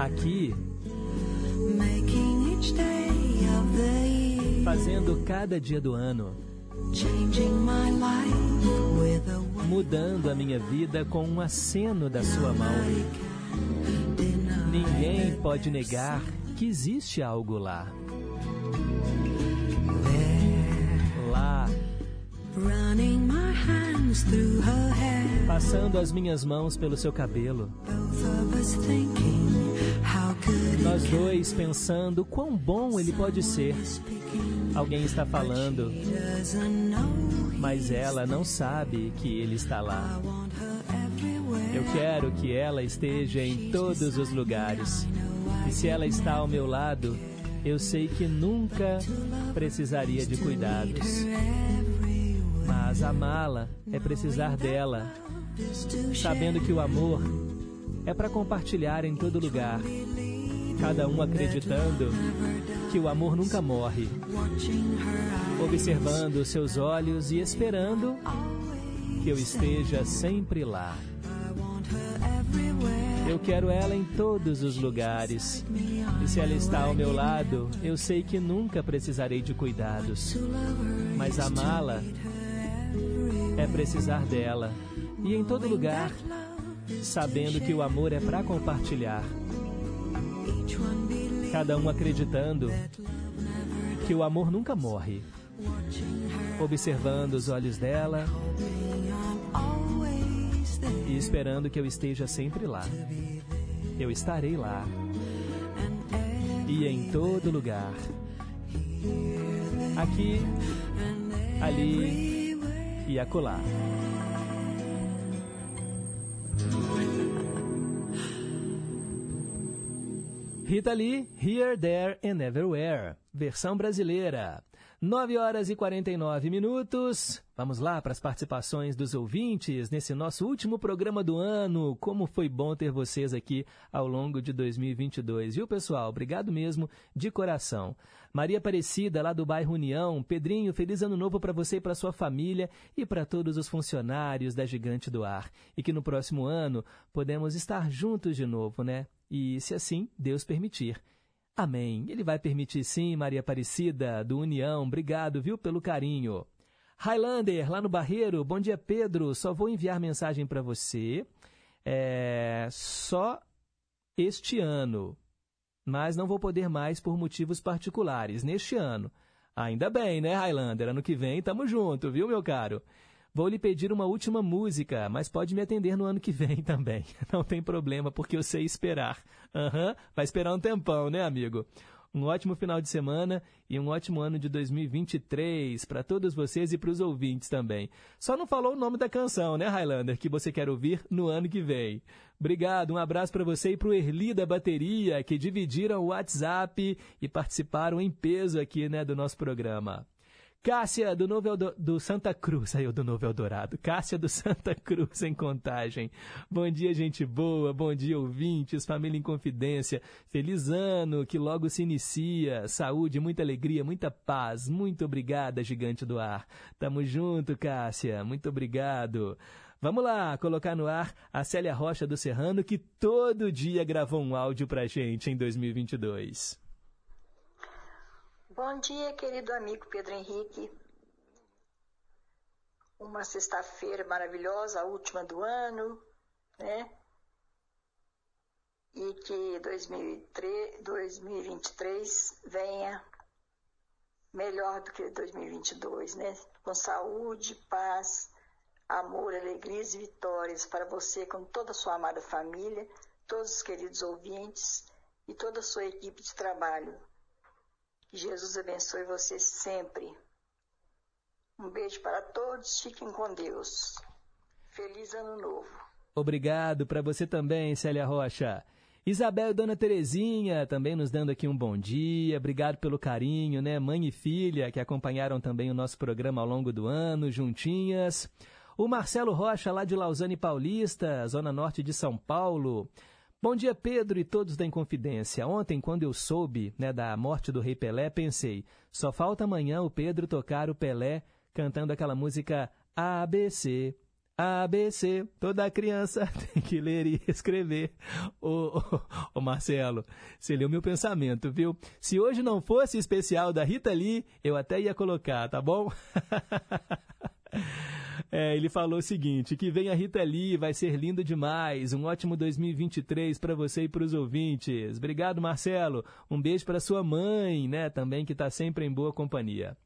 Aqui, fazendo cada dia do ano, mudando a minha vida com um aceno da sua mão. Ninguém pode negar que existe algo lá. Lá, passando as minhas mãos pelo seu cabelo. Nós dois pensando quão bom ele pode ser. Alguém está falando, mas ela não sabe que ele está lá. Eu quero que ela esteja em todos os lugares. E se ela está ao meu lado, eu sei que nunca precisaria de cuidados. Mas amá-la é precisar dela, sabendo que o amor é para compartilhar em todo lugar, cada um acreditando que o amor nunca morre, observando seus olhos e esperando que eu esteja sempre lá. Eu quero ela em todos os lugares. E se ela está ao meu lado, eu sei que nunca precisarei de cuidados. Mas amá-la é precisar dela. E em todo lugar, sabendo que o amor é para compartilhar. Cada um acreditando que o amor nunca morre. Observando os olhos dela e esperando que eu esteja sempre lá. Eu estarei lá e em todo lugar. Aqui, ali e acolá. Rita Lee, Here, There and Everywhere, versão brasileira. 9 horas e 49 minutos. Vamos lá para as participações dos ouvintes nesse nosso último programa do ano. Como foi bom ter vocês aqui ao longo de 2022. Viu, pessoal? Obrigado mesmo, de coração. Maria Aparecida, lá do bairro União. Pedrinho, feliz ano novo para você e para sua família e para todos os funcionários da Gigante do Ar. E que no próximo ano podemos estar juntos de novo, né? E se assim Deus permitir. Amém. Ele vai permitir sim, Maria Aparecida, do União. Obrigado, viu, pelo carinho. Highlander, lá no Barreiro. Bom dia, Pedro. Só vou enviar mensagem para você. É, só este ano. Mas não vou poder mais por motivos particulares, neste ano. Ainda bem, né, Highlander? Ano que vem tamo junto, viu, meu caro? Vou lhe pedir uma última música, mas pode me atender no ano que vem também. Não tem problema, porque eu sei esperar. Aham, uhum, vai esperar um tempão, né, amigo? Um ótimo final de semana e um ótimo ano de 2023 para todos vocês e para os ouvintes também. Só não falou o nome da canção, né, Highlander, que você quer ouvir no ano que vem. Obrigado, um abraço para você e para o Erli da Bateria, que dividiram o WhatsApp e participaram em peso aqui né, do nosso programa. Cássia do Novo Eldo... do Santa Cruz, saiu do Novo Eldorado. Cássia do Santa Cruz em Contagem. Bom dia, gente boa. Bom dia, ouvintes, família em confidência. Feliz ano que logo se inicia. Saúde, muita alegria, muita paz. Muito obrigada, gigante do ar. Tamo junto, Cássia. Muito obrigado. Vamos lá, colocar no ar a Célia Rocha do Serrano, que todo dia gravou um áudio pra gente em 2022. Bom dia, querido amigo Pedro Henrique. Uma sexta-feira maravilhosa, a última do ano, né? E que 2003, 2023 venha melhor do que 2022, né? Com saúde, paz, amor, alegrias e vitórias para você, com toda a sua amada família, todos os queridos ouvintes e toda a sua equipe de trabalho. Jesus abençoe você sempre. Um beijo para todos, fiquem com Deus. Feliz Ano Novo. Obrigado para você também, Célia Rocha. Isabel e Dona Terezinha também nos dando aqui um bom dia. Obrigado pelo carinho, né? Mãe e filha que acompanharam também o nosso programa ao longo do ano, juntinhas. O Marcelo Rocha, lá de Lausanne Paulista, zona norte de São Paulo. Bom dia, Pedro e todos da Inconfidência. Ontem, quando eu soube né, da morte do Rei Pelé, pensei, só falta amanhã o Pedro tocar o Pelé cantando aquela música ABC. ABC, toda criança tem que ler e escrever. Ô, ô, Marcelo, você leu meu pensamento, viu? Se hoje não fosse especial da Rita Lee, eu até ia colocar, tá bom? É, ele falou o seguinte: que vem a Rita Lee, vai ser lindo demais. Um ótimo 2023 para você e para os ouvintes. Obrigado, Marcelo. Um beijo para sua mãe, né? Também que está sempre em boa companhia.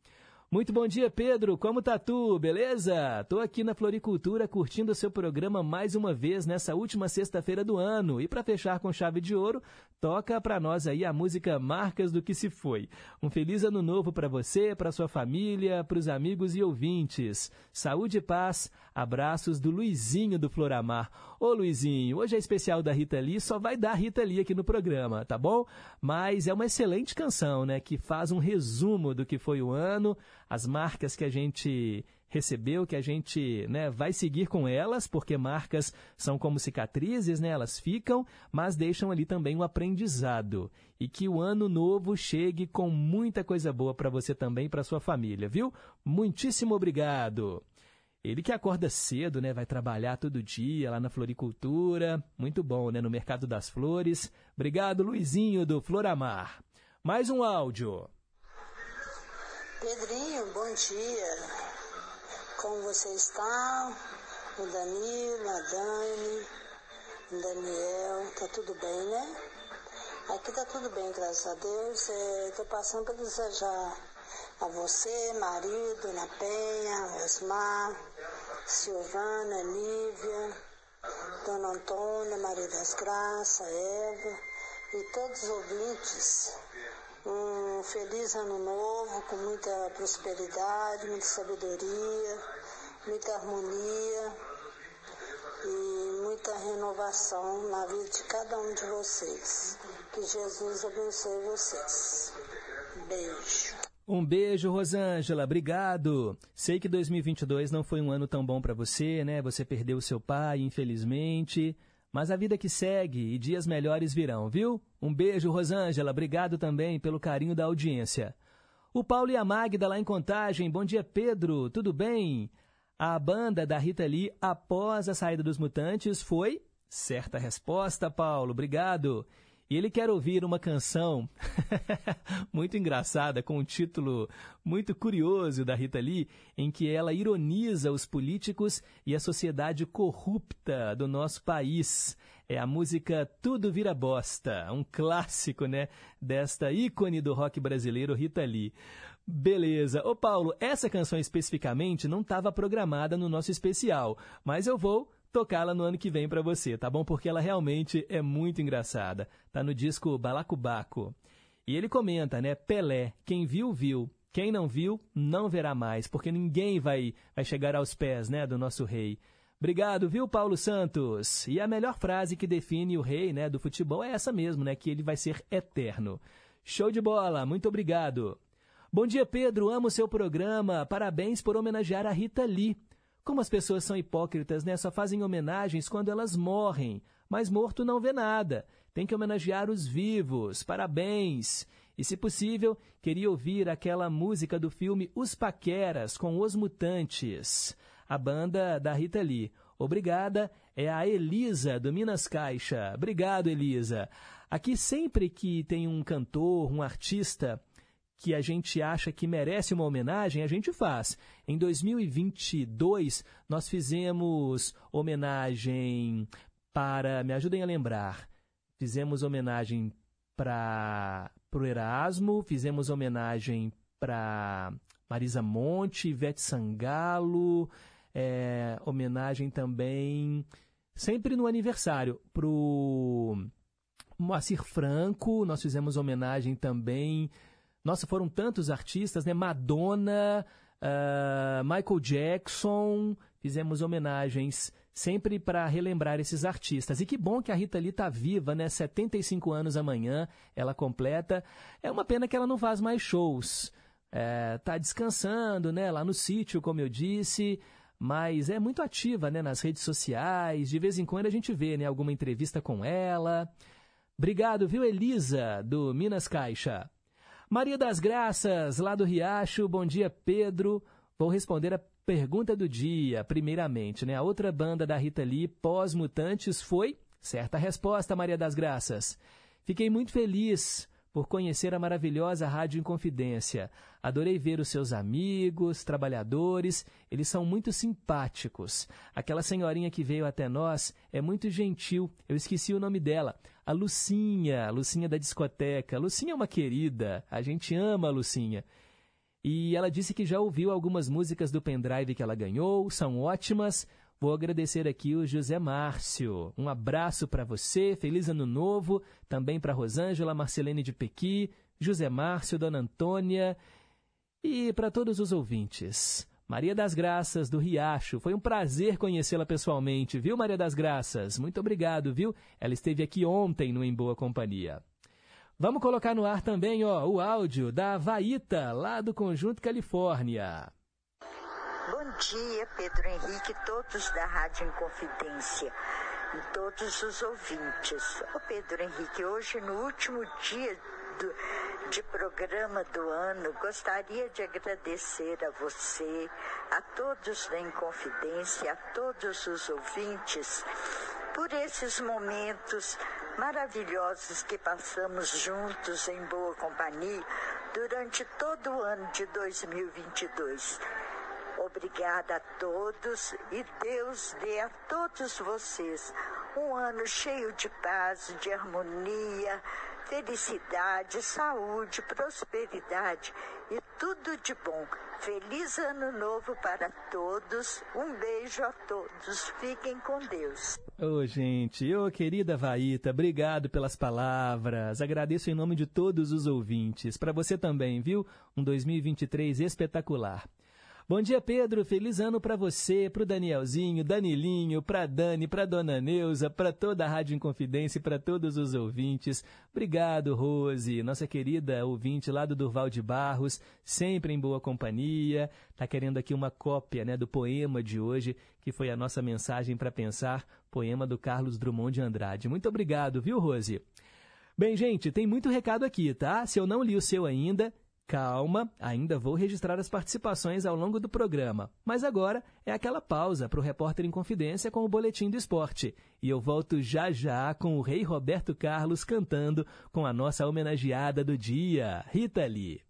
Muito bom dia, Pedro. Como tá tu? Beleza? Tô aqui na Floricultura curtindo o seu programa mais uma vez nessa última sexta-feira do ano. E para fechar com chave de ouro, toca para nós aí a música Marcas do que se foi. Um feliz ano novo para você, para sua família, para os amigos e ouvintes. Saúde e paz. Abraços do Luizinho do Floramar. Ô Luizinho, hoje é especial da Rita Lee, só vai dar Rita Lee aqui no programa, tá bom? Mas é uma excelente canção, né, que faz um resumo do que foi o ano, as marcas que a gente recebeu, que a gente né, vai seguir com elas, porque marcas são como cicatrizes, né, elas ficam, mas deixam ali também um aprendizado. E que o ano novo chegue com muita coisa boa para você também, para sua família, viu? Muitíssimo obrigado! Ele que acorda cedo, né? Vai trabalhar todo dia lá na floricultura. Muito bom, né? No Mercado das Flores. Obrigado, Luizinho do Floramar. Mais um áudio. Pedrinho, bom dia. Como você está? O Danilo, a Dani, o Daniel, tá tudo bem, né? Aqui tá tudo bem, graças a Deus. Estou passando para desejar a você, marido, na Penha, Osmar, Silvana, Nívia, Dona Antônia, Maria das Graças, Eva e todos os ouvintes. Um feliz ano novo, com muita prosperidade, muita sabedoria, muita harmonia e muita renovação na vida de cada um de vocês. Que Jesus abençoe vocês. Beijo. Um beijo, Rosângela, obrigado. Sei que 2022 não foi um ano tão bom para você, né? Você perdeu seu pai, infelizmente. Mas a vida que segue e dias melhores virão, viu? Um beijo, Rosângela, obrigado também pelo carinho da audiência. O Paulo e a Magda lá em Contagem, bom dia, Pedro, tudo bem? A banda da Rita Lee após a saída dos Mutantes foi? Certa resposta, Paulo, obrigado. E ele quer ouvir uma canção muito engraçada, com um título muito curioso da Rita Lee, em que ela ironiza os políticos e a sociedade corrupta do nosso país. É a música Tudo Vira Bosta, um clássico, né, desta ícone do rock brasileiro, Rita Lee. Beleza. Ô Paulo, essa canção especificamente não estava programada no nosso especial, mas eu vou tocá-la no ano que vem para você, tá bom? Porque ela realmente é muito engraçada. Tá no disco Balacubaco. E ele comenta, né? Pelé, quem viu, viu. Quem não viu, não verá mais, porque ninguém vai, vai chegar aos pés, né, do nosso rei. Obrigado, viu, Paulo Santos? E a melhor frase que define o rei, né, do futebol é essa mesmo, né, que ele vai ser eterno. Show de bola, muito obrigado. Bom dia, Pedro, amo seu programa. Parabéns por homenagear a Rita Lee. Como as pessoas são hipócritas, né? Só fazem homenagens quando elas morrem. Mas morto não vê nada. Tem que homenagear os vivos. Parabéns! E, se possível, queria ouvir aquela música do filme Os Paqueras com Os Mutantes, a banda da Rita Lee. Obrigada, é a Elisa do Minas Caixa. Obrigado, Elisa. Aqui, sempre que tem um cantor, um artista que a gente acha que merece uma homenagem, a gente faz. Em 2022, nós fizemos homenagem para. Me ajudem a lembrar. Fizemos homenagem para o Erasmo, fizemos homenagem para Marisa Monte, Ivete Sangalo, é, homenagem também, sempre no aniversário, para o Moacir Franco, nós fizemos homenagem também nossa, foram tantos artistas, né? Madonna, uh, Michael Jackson, fizemos homenagens sempre para relembrar esses artistas. E que bom que a Rita Lee está viva, né? 75 anos amanhã, ela completa. É uma pena que ela não faz mais shows. É, tá descansando, né? Lá no sítio, como eu disse. mas é muito ativa né, nas redes sociais. De vez em quando a gente vê né, alguma entrevista com ela. Obrigado, viu, Elisa, do Minas Caixa. Maria das Graças, lá do Riacho. Bom dia, Pedro. Vou responder a pergunta do dia, primeiramente. Né? A outra banda da Rita Lee, Pós-Mutantes, foi? Certa resposta, Maria das Graças. Fiquei muito feliz por conhecer a maravilhosa Rádio Inconfidência. Adorei ver os seus amigos, trabalhadores, eles são muito simpáticos. Aquela senhorinha que veio até nós é muito gentil, eu esqueci o nome dela. A Lucinha, a Lucinha da discoteca. A Lucinha é uma querida, a gente ama a Lucinha. E ela disse que já ouviu algumas músicas do pendrive que ela ganhou, são ótimas. Vou agradecer aqui o José Márcio. Um abraço para você, feliz ano novo, também para Rosângela Marcelene de Pequi, José Márcio, Dona Antônia e para todos os ouvintes. Maria das Graças, do Riacho. Foi um prazer conhecê-la pessoalmente, viu, Maria das Graças? Muito obrigado, viu? Ela esteve aqui ontem no Em Boa Companhia. Vamos colocar no ar também ó, o áudio da Vaíta, lá do Conjunto Califórnia. Bom dia, Pedro Henrique, todos da Rádio Inconfidência e todos os ouvintes. Ô Pedro Henrique, hoje no último dia de programa do ano, gostaria de agradecer a você, a todos da Inconfidência, a todos os ouvintes, por esses momentos maravilhosos que passamos juntos em boa companhia durante todo o ano de 2022. Obrigada a todos e Deus dê a todos vocês um ano cheio de paz, de harmonia, felicidade, saúde, prosperidade e tudo de bom. Feliz ano novo para todos. Um beijo a todos. Fiquem com Deus. Ô, oh, gente, ô oh, querida Vaíta, obrigado pelas palavras. Agradeço em nome de todos os ouvintes. Para você também, viu? Um 2023 espetacular. Bom dia, Pedro. Feliz ano para você, para o Danielzinho, Danilinho, para Dani, para Dona Neuza, para toda a Rádio Inconfidência e para todos os ouvintes. Obrigado, Rose, nossa querida ouvinte lá do Durval de Barros, sempre em boa companhia. Tá querendo aqui uma cópia, né, do poema de hoje, que foi a nossa mensagem para pensar, poema do Carlos Drummond de Andrade. Muito obrigado, viu, Rose? Bem, gente, tem muito recado aqui, tá? Se eu não li o seu ainda, Calma, ainda vou registrar as participações ao longo do programa, mas agora é aquela pausa para o repórter em confidência com o boletim do esporte. E eu volto já já com o Rei Roberto Carlos cantando com a nossa homenageada do dia, Rita Lee.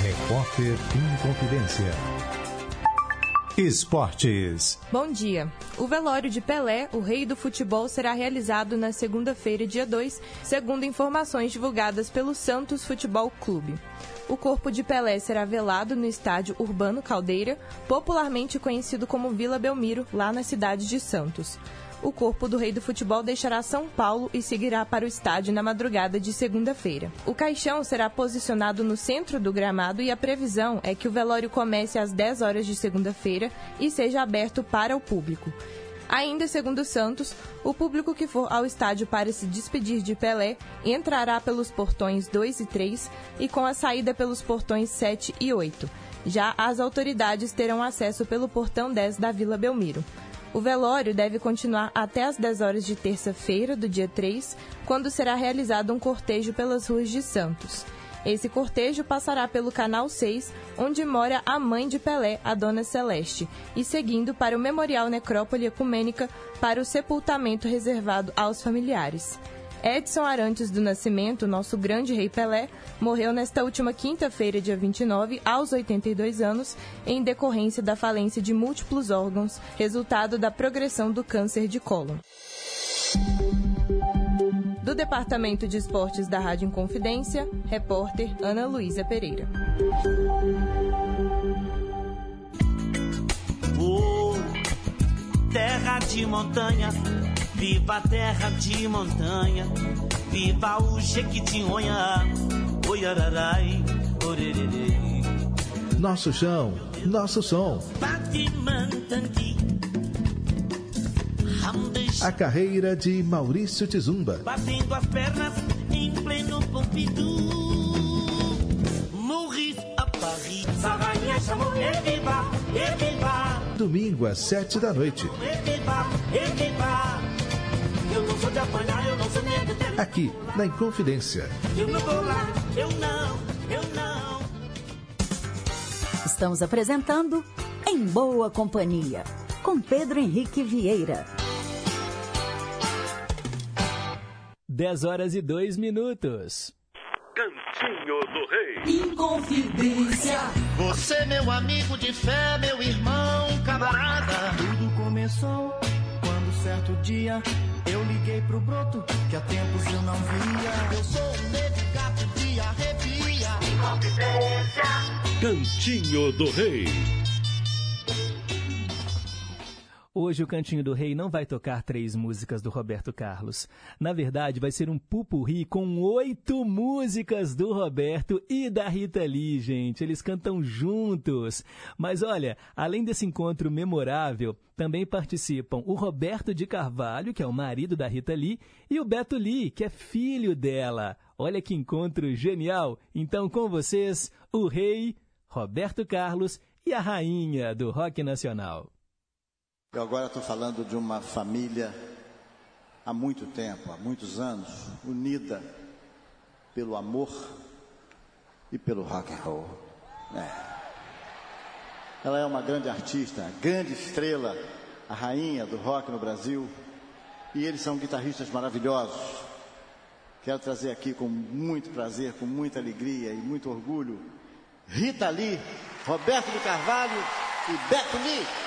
Repórter em confidência. Esportes. Bom dia. O velório de Pelé, o rei do futebol, será realizado na segunda-feira, dia 2, segundo informações divulgadas pelo Santos Futebol Clube. O corpo de Pelé será velado no estádio Urbano Caldeira, popularmente conhecido como Vila Belmiro, lá na cidade de Santos o corpo do rei do futebol deixará São Paulo e seguirá para o estádio na madrugada de segunda-feira. O caixão será posicionado no centro do gramado e a previsão é que o velório comece às 10 horas de segunda-feira e seja aberto para o público. Ainda segundo Santos, o público que for ao estádio para se despedir de Pelé entrará pelos portões 2 e 3 e com a saída pelos portões 7 e 8. Já as autoridades terão acesso pelo portão 10 da Vila Belmiro. O velório deve continuar até as 10 horas de terça-feira, do dia 3, quando será realizado um cortejo pelas ruas de Santos. Esse cortejo passará pelo Canal 6, onde mora a mãe de Pelé, a Dona Celeste, e seguindo para o Memorial Necrópole Ecumênica para o sepultamento reservado aos familiares. Edson Arantes do Nascimento, nosso grande rei Pelé, morreu nesta última quinta-feira, dia 29, aos 82 anos, em decorrência da falência de múltiplos órgãos, resultado da progressão do câncer de cólon. Do Departamento de Esportes da Rádio Inconfidência, repórter Ana Luísa Pereira. Oh, terra de montanha Viva a terra de montanha, viva o Jequitinhonha, oiararai, orererê. Nosso chão, nosso som. A carreira de Maurício Tizumba. Batendo as pernas em pleno Pompidou. Maurice a Paris. eviva, eviva. Domingo às sete da noite. Eu não sou de apanhar, eu não sou nem de ter. Aqui, na Inconfidência. Eu não vou lá, eu não, eu não. Estamos apresentando Em Boa Companhia, com Pedro Henrique Vieira. 10 horas e 2 minutos. Cantinho do Rei. Inconfidência. Você, meu amigo de fé, meu irmão, camarada. Tudo começou quando certo dia eu liguei pro broto que há tempos eu não via. Eu sou um negro gato de arrepia. Cantinho do Rei. Hoje o Cantinho do Rei não vai tocar três músicas do Roberto Carlos. Na verdade, vai ser um pupurri com oito músicas do Roberto e da Rita Lee, gente. Eles cantam juntos. Mas olha, além desse encontro memorável, também participam o Roberto de Carvalho, que é o marido da Rita Lee, e o Beto Lee, que é filho dela. Olha que encontro genial! Então, com vocês, o rei, Roberto Carlos e a rainha do rock nacional. Eu agora estou falando de uma família há muito tempo, há muitos anos, unida pelo amor e pelo rock and roll. É. Ela é uma grande artista, grande estrela, a rainha do rock no Brasil, e eles são guitarristas maravilhosos. Quero trazer aqui com muito prazer, com muita alegria e muito orgulho, Rita Lee, Roberto de Carvalho e Beto Lee.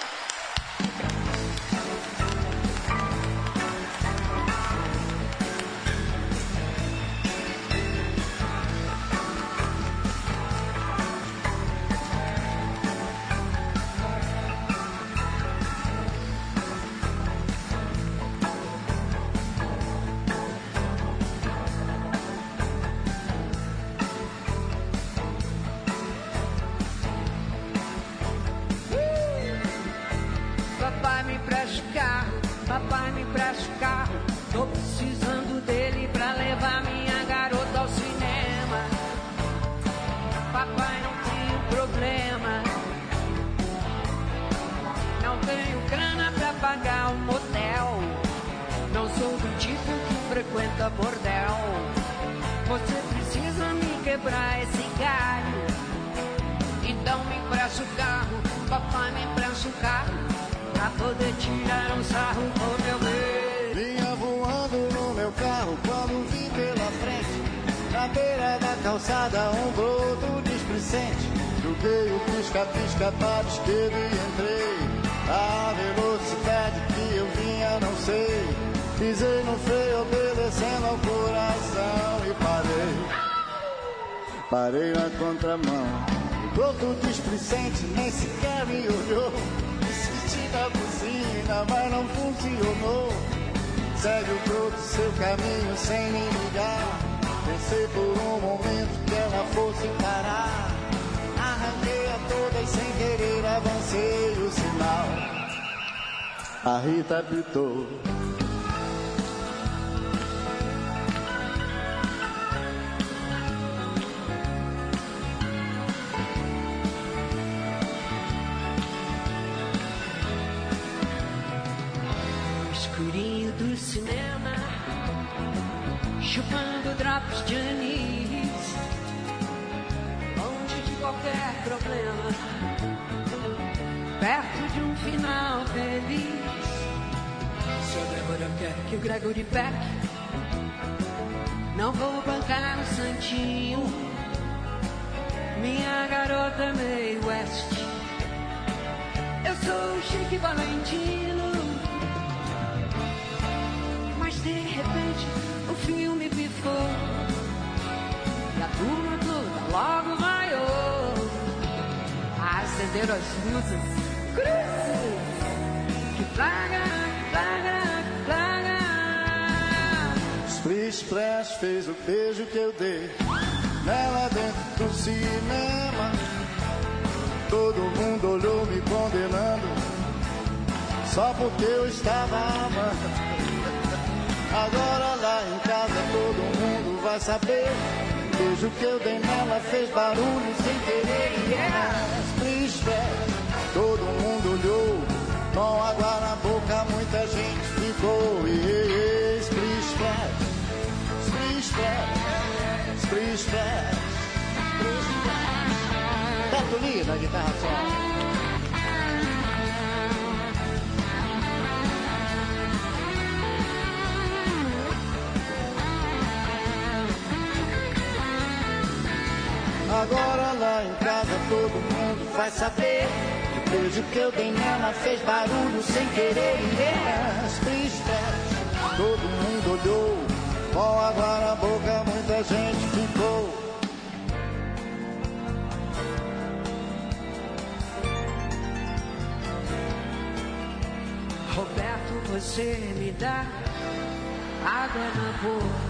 A Rita apitou. Que o Gregory Peck, não vou bancar o santinho. Minha garota meio West, eu sou o Chique Valentino. Mas de repente o filme pifou E a turma toda logo vaiou Acenderam as luzes Cruzes Que plaga, Splash fez o beijo que eu dei Nela dentro do cinema Todo mundo olhou me condenando Só porque eu estava amando Agora lá em casa todo mundo vai saber. O beijo que eu dei nela fez barulho sem querer. Yeah. Splash. Todo mundo olhou, com água na boca, muita gente ficou. Splish splash, splish splash. Beto Lee na guitarra. Agora lá em casa todo mundo vai saber. Que o beijo que eu dei nela fez barulho sem querer. E todo mundo olhou. Com água na boca muita gente ficou. Roberto, você me dá água na boca.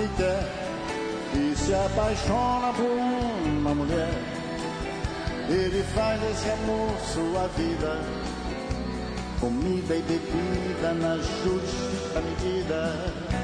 Que quer e se apaixona por uma mulher. Ele faz desse amor sua vida. Comida e bebida na justa medida.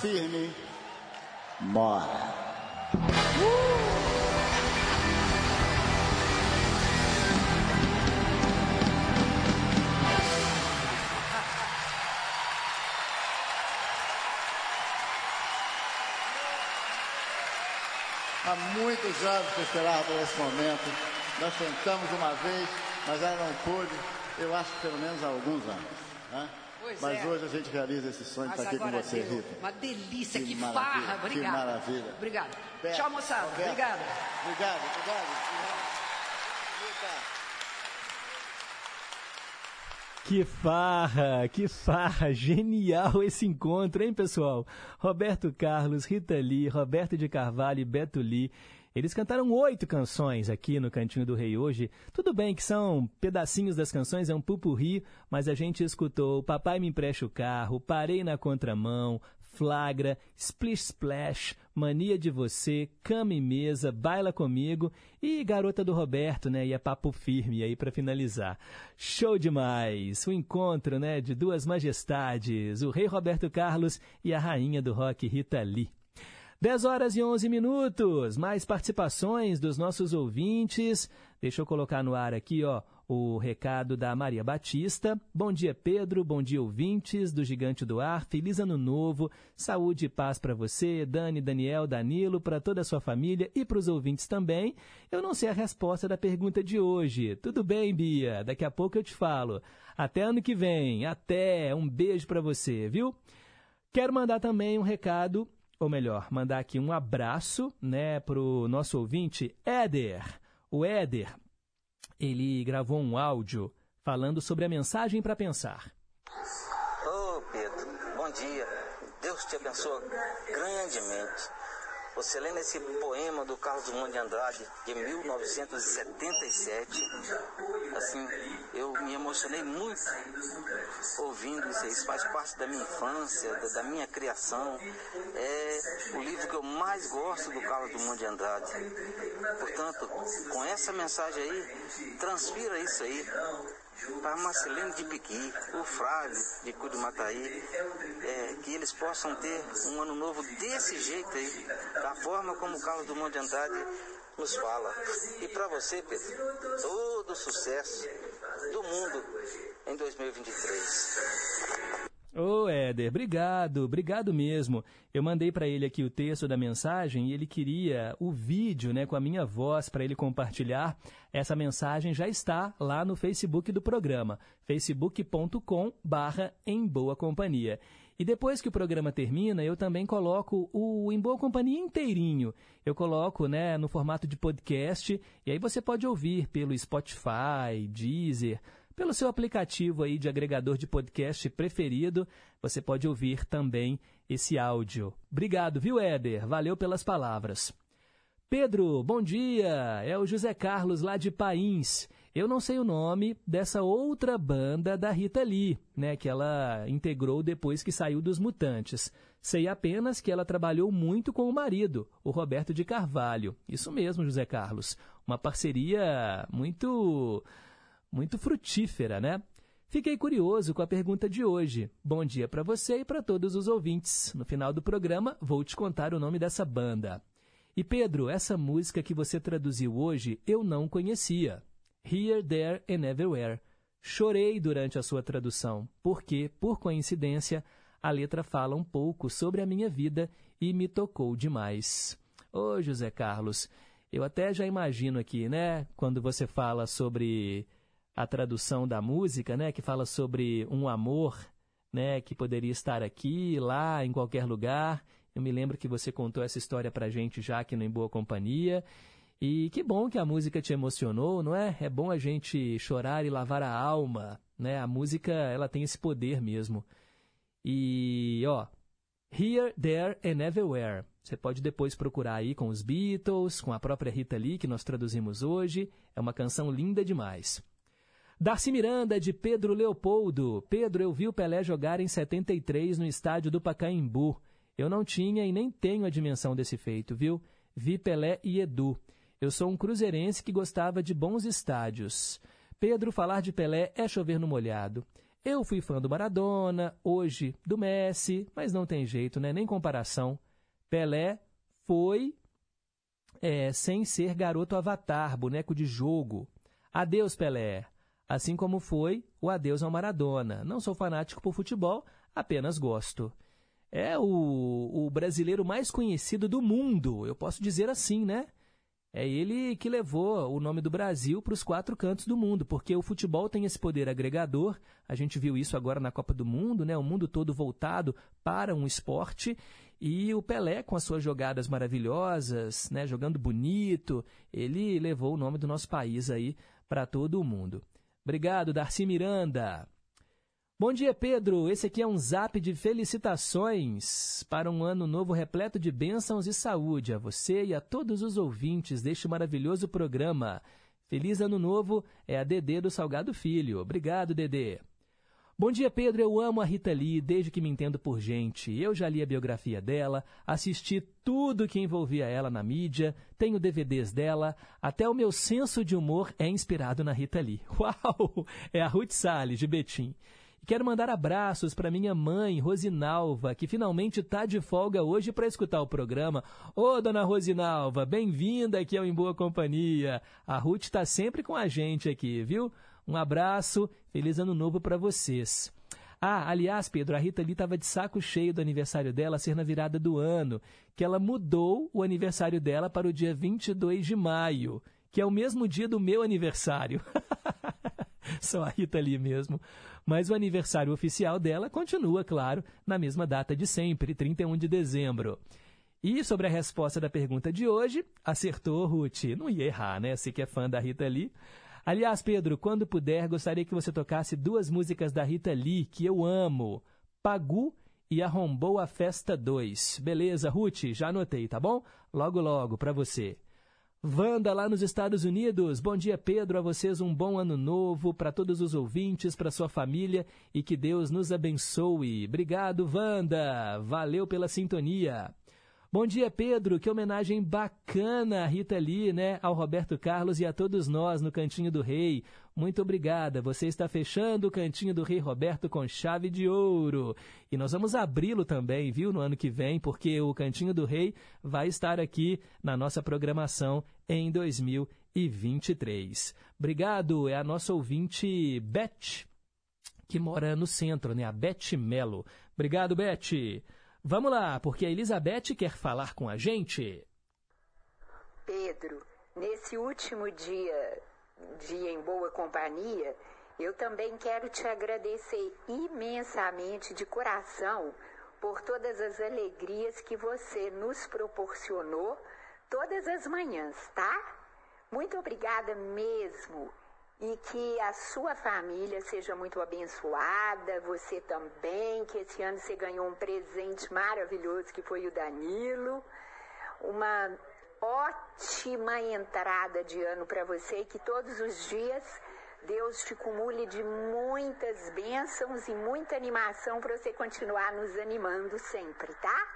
Firme. Mora. Há muitos anos que eu esperava por esse momento. Nós tentamos uma vez, mas ela não pôde. Eu acho que pelo menos há alguns anos. né? Pois mas é. hoje a gente realiza esse sonho de estar aqui com você, deu. Rita. Uma delícia, que, maravilha, farra. Que Obrigado. maravilha. Obrigado. Beto, Tchau, moçada. Roberto. Obrigado. Obrigado, obrigado. Que farra, que farra, genial esse encontro, hein, pessoal? Roberto Carlos, Rita Lee, Roberto de Carvalho e Beto Lee. Eles cantaram oito canções aqui no Cantinho do Rei hoje. Tudo bem que são pedacinhos das canções, é um pupurri, mas a gente escutou Papai Me Empresta o Carro, Parei na Contramão, Flagra, Splish Splash, Mania de Você, Cama e Mesa, Baila Comigo e Garota do Roberto, né? E é papo firme aí para finalizar. Show demais! O encontro, né, de duas majestades, o rei Roberto Carlos e a rainha do rock Rita Lee. 10 horas e 11 minutos. Mais participações dos nossos ouvintes. Deixa eu colocar no ar aqui, ó. o recado da Maria Batista. Bom dia, Pedro. Bom dia, ouvintes do Gigante do Ar. Feliz Ano Novo. Saúde e paz para você, Dani, Daniel, Danilo, para toda a sua família e para os ouvintes também. Eu não sei a resposta da pergunta de hoje. Tudo bem, Bia? Daqui a pouco eu te falo. Até ano que vem. Até. Um beijo para você, viu? Quero mandar também um recado, ou melhor, mandar aqui um abraço, né, pro nosso ouvinte Éder. O Éder ele gravou um áudio falando sobre a mensagem para pensar. Ô oh, Pedro, bom dia. Deus te abençoe grandemente. Você lendo esse poema do Carlos Drummond de Andrade de 1977, assim, eu me emocionei muito ouvindo isso. Isso faz parte da minha infância, da, minha criação. É o livro que eu mais gosto do Carlos Drummond de Andrade. Portanto, com essa mensagem aí, transfira isso aí Marcelino de Piqui, o Frade de Cudumataí, é, que eles possam ter um ano novo desse jeito aí, da forma como o Carlos Drummond de Andrade nos fala. E para você, Pedro, todo o sucesso do mundo em 2023. Ô, Éder, obrigado, obrigado mesmo. Eu mandei para ele aqui o texto da mensagem e ele queria o vídeo, né, com a minha voz para ele compartilhar. Essa mensagem já está lá no Facebook do programa, facebook.com/barra em boa companhia. E depois que o programa termina, eu também coloco o Em Boa Companhia inteirinho. Eu coloco né, no formato de podcast, e aí você pode ouvir pelo Spotify, Deezer, pelo seu aplicativo aí de agregador de podcast preferido, você pode ouvir também esse áudio. Obrigado, viu, Éder? Valeu pelas palavras. Pedro, bom dia! É o José Carlos lá de Pains. Eu não sei o nome dessa outra banda da Rita Lee, né, que ela integrou depois que saiu dos Mutantes. Sei apenas que ela trabalhou muito com o marido, o Roberto de Carvalho. Isso mesmo, José Carlos. Uma parceria muito muito frutífera, né? Fiquei curioso com a pergunta de hoje. Bom dia para você e para todos os ouvintes. No final do programa, vou te contar o nome dessa banda. E Pedro, essa música que você traduziu hoje eu não conhecia. Here, There and Everywhere. Chorei durante a sua tradução, porque, por coincidência, a letra fala um pouco sobre a minha vida e me tocou demais. Ô, José Carlos, eu até já imagino aqui, né, quando você fala sobre a tradução da música, né, que fala sobre um amor, né, que poderia estar aqui, lá, em qualquer lugar. Eu me lembro que você contou essa história pra gente já aqui no Em Boa Companhia. E que bom que a música te emocionou, não é? É bom a gente chorar e lavar a alma, né? A música, ela tem esse poder mesmo. E, ó, Here, There and Everywhere. Você pode depois procurar aí com os Beatles, com a própria Rita Lee, que nós traduzimos hoje. É uma canção linda demais. Darcy Miranda, de Pedro Leopoldo. Pedro, eu vi o Pelé jogar em 73 no estádio do Pacaembu. Eu não tinha e nem tenho a dimensão desse feito, viu? Vi Pelé e Edu. Eu sou um cruzeirense que gostava de bons estádios. Pedro, falar de Pelé é chover no molhado. Eu fui fã do Maradona, hoje do Messi, mas não tem jeito, né? Nem comparação. Pelé foi é, sem ser garoto avatar, boneco de jogo. Adeus, Pelé assim como foi o adeus ao Maradona. Não sou fanático por futebol, apenas gosto. É o, o brasileiro mais conhecido do mundo, eu posso dizer assim, né? É ele que levou o nome do Brasil para os quatro cantos do mundo, porque o futebol tem esse poder agregador. A gente viu isso agora na Copa do Mundo, né? O mundo todo voltado para um esporte. E o Pelé, com as suas jogadas maravilhosas, né? jogando bonito, ele levou o nome do nosso país aí para todo o mundo. Obrigado, Darcy Miranda. Bom dia, Pedro. Esse aqui é um zap de felicitações para um ano novo repleto de bênçãos e saúde a você e a todos os ouvintes deste maravilhoso programa. Feliz ano novo é a Dedê do Salgado Filho. Obrigado, Dedê. Bom dia, Pedro. Eu amo a Rita Lee desde que me entendo por gente. Eu já li a biografia dela, assisti tudo que envolvia ela na mídia, tenho DVDs dela, até o meu senso de humor é inspirado na Rita Lee. Uau! É a Ruth Salles, de Betim. Quero mandar abraços para minha mãe, Rosinalva, que finalmente está de folga hoje para escutar o programa. Ô, dona Rosinalva, bem-vinda aqui ao Em Boa Companhia. A Ruth está sempre com a gente aqui, viu? Um abraço, feliz ano novo para vocês. Ah, aliás, Pedro, a Rita Lee estava de saco cheio do aniversário dela ser na virada do ano, que ela mudou o aniversário dela para o dia 22 de maio, que é o mesmo dia do meu aniversário. Só a Rita Lee mesmo. Mas o aniversário oficial dela continua, claro, na mesma data de sempre, 31 de dezembro. E sobre a resposta da pergunta de hoje, acertou Ruth. Não ia errar, né? Você que é fã da Rita Lee. Aliás, Pedro, quando puder, gostaria que você tocasse duas músicas da Rita Lee que eu amo: Pagu e Arrombou a Festa 2. Beleza, Ruth? Já anotei, tá bom? Logo, logo, para você. Wanda, lá nos Estados Unidos. Bom dia, Pedro. A vocês um bom ano novo, para todos os ouvintes, para sua família e que Deus nos abençoe. Obrigado, Wanda. Valeu pela sintonia. Bom dia, Pedro. Que homenagem bacana, Rita Lee, né? Ao Roberto Carlos e a todos nós no Cantinho do Rei. Muito obrigada. Você está fechando o Cantinho do Rei Roberto com chave de ouro. E nós vamos abri-lo também, viu, no ano que vem, porque o Cantinho do Rei vai estar aqui na nossa programação em 2023. Obrigado. É a nossa ouvinte Beth, que mora no centro, né? A Beth Melo. Obrigado, Beth. Vamos lá, porque a Elizabeth quer falar com a gente. Pedro, nesse último dia, dia em boa companhia, eu também quero te agradecer imensamente de coração por todas as alegrias que você nos proporcionou todas as manhãs, tá? Muito obrigada mesmo e que a sua família seja muito abençoada, você também, que esse ano você ganhou um presente maravilhoso que foi o Danilo, uma ótima entrada de ano para você e que todos os dias Deus te cumule de muitas bênçãos e muita animação para você continuar nos animando sempre, tá?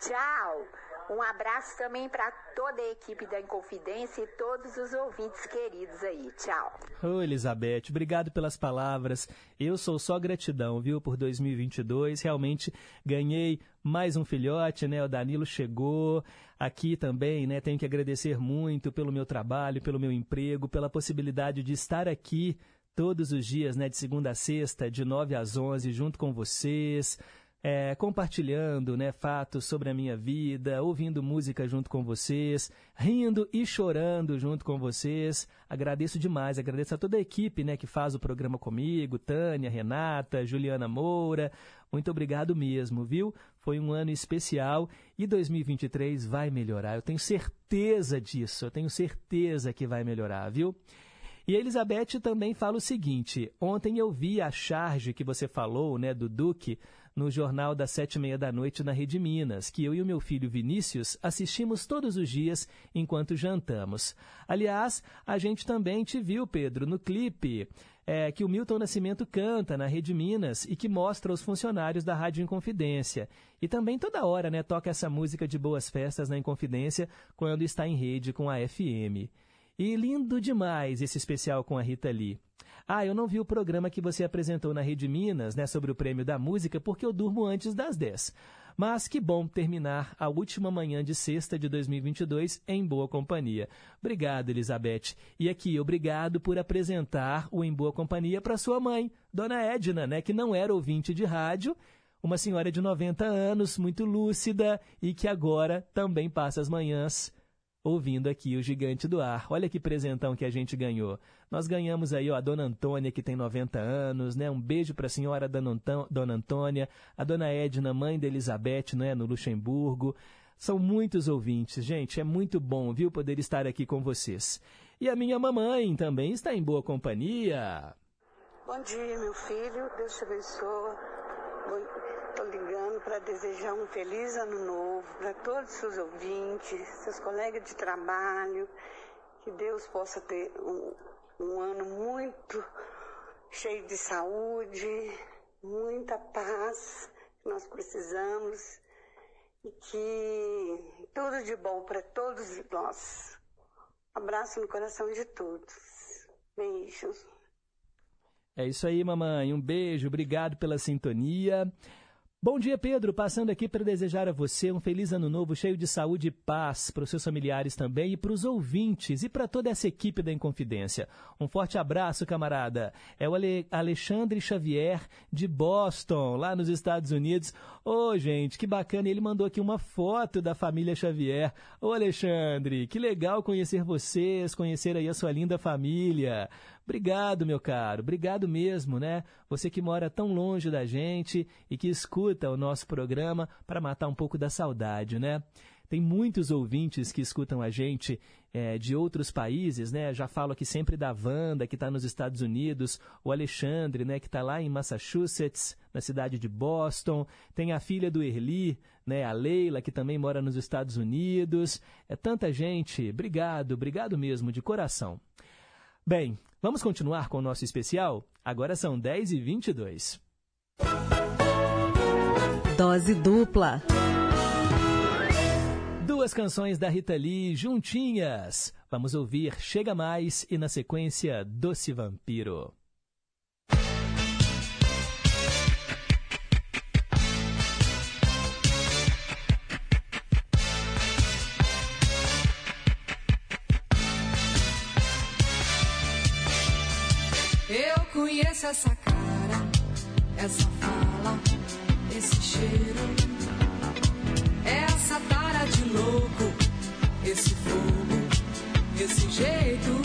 Tchau! Um abraço também para toda a equipe da Inconfidência e todos os ouvintes queridos aí. Tchau. Ô, Elizabeth, obrigado pelas palavras. Eu sou só gratidão, viu, por 2022. Realmente ganhei mais um filhote, né? O Danilo chegou aqui também, né? Tenho que agradecer muito pelo meu trabalho, pelo meu emprego, pela possibilidade de estar aqui todos os dias, né? De segunda a sexta, de 9 às 11, junto com vocês é, compartilhando né, fatos sobre a minha vida, ouvindo música junto com vocês, rindo e chorando junto com vocês. Agradeço demais, agradeço a toda a equipe né, que faz o programa comigo, Tânia, Renata, Juliana Moura. Muito obrigado mesmo, viu? Foi um ano especial e 2023 vai melhorar. Eu tenho certeza disso, eu tenho certeza que vai melhorar, viu? E a Elizabeth também fala o seguinte: ontem eu vi a charge que você falou, né, do Duque, no jornal das sete e meia da noite na Rede Minas, que eu e o meu filho Vinícius assistimos todos os dias enquanto jantamos. Aliás, a gente também te viu, Pedro, no clipe é, que o Milton Nascimento canta na Rede Minas e que mostra os funcionários da Rádio Inconfidência. E também toda hora né, toca essa música de boas festas na Inconfidência quando está em rede com a FM. E lindo demais esse especial com a Rita Lee. Ah, eu não vi o programa que você apresentou na Rede Minas, né, sobre o prêmio da música, porque eu durmo antes das 10. Mas que bom terminar a última manhã de sexta de 2022 em boa companhia. Obrigado, Elizabeth. E aqui, obrigado por apresentar o Em Boa Companhia para sua mãe, Dona Edna, né, que não era ouvinte de rádio, uma senhora de 90 anos, muito lúcida e que agora também passa as manhãs ouvindo aqui o Gigante do Ar. Olha que presentão que a gente ganhou. Nós ganhamos aí ó, a Dona Antônia, que tem 90 anos, né? Um beijo para a senhora Dona Antônia, a Dona Edna, mãe da Elizabeth, né? no Luxemburgo. São muitos ouvintes, gente, é muito bom, viu, poder estar aqui com vocês. E a minha mamãe também está em boa companhia. Bom dia, meu filho, Deus te abençoe. Estou ligando para desejar um feliz ano novo para todos os seus ouvintes, seus colegas de trabalho, que Deus possa ter um, um ano muito cheio de saúde, muita paz que nós precisamos e que tudo de bom para todos nós. Abraço no coração de todos. Beijos. É isso aí, mamãe. Um beijo, obrigado pela sintonia. Bom dia, Pedro. Passando aqui para desejar a você um feliz ano novo cheio de saúde e paz para os seus familiares também e para os ouvintes e para toda essa equipe da Inconfidência. Um forte abraço, camarada. É o Ale Alexandre Xavier de Boston, lá nos Estados Unidos. Ô, oh, gente, que bacana. Ele mandou aqui uma foto da família Xavier. Ô, Alexandre, que legal conhecer vocês, conhecer aí a sua linda família. Obrigado, meu caro, obrigado mesmo, né? Você que mora tão longe da gente e que escuta o nosso programa para matar um pouco da saudade, né? Tem muitos ouvintes que escutam a gente é, de outros países, né? Já falo aqui sempre da Wanda, que está nos Estados Unidos, o Alexandre, né, que está lá em Massachusetts, na cidade de Boston. Tem a filha do Erli, né, a Leila, que também mora nos Estados Unidos. É tanta gente. Obrigado, obrigado mesmo, de coração. Bem, vamos continuar com o nosso especial? Agora são 10 e 22 Dose dupla. Duas canções da Rita Lee juntinhas. Vamos ouvir Chega Mais e, na sequência, Doce Vampiro. Essa cara, essa fala, esse cheiro, essa tara de louco, esse fogo, esse jeito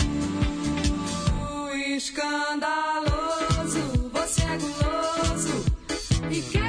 escandaloso. Você é guloso e quer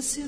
meu doce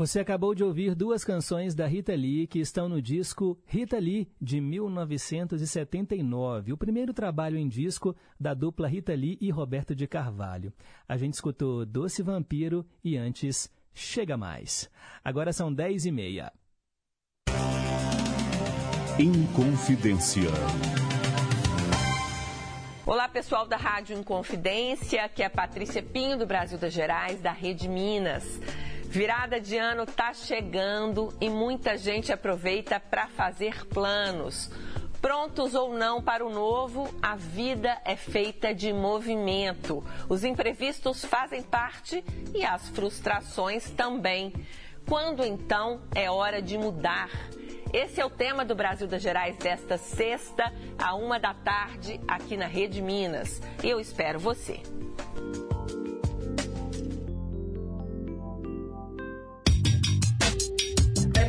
Você acabou de ouvir duas canções da Rita Lee que estão no disco Rita Lee, de 1979, o primeiro trabalho em disco da dupla Rita Lee e Roberto de Carvalho. A gente escutou Doce Vampiro e antes Chega Mais. Agora são 10 e meia. Inconfidência. Olá, pessoal da Rádio Inconfidência, aqui é a Patrícia Pinho, do Brasil das Gerais, da Rede Minas. Virada de ano tá chegando e muita gente aproveita para fazer planos. Prontos ou não para o novo, a vida é feita de movimento. Os imprevistos fazem parte e as frustrações também. Quando então é hora de mudar? Esse é o tema do Brasil das Gerais desta sexta, a uma da tarde, aqui na Rede Minas. Eu espero você.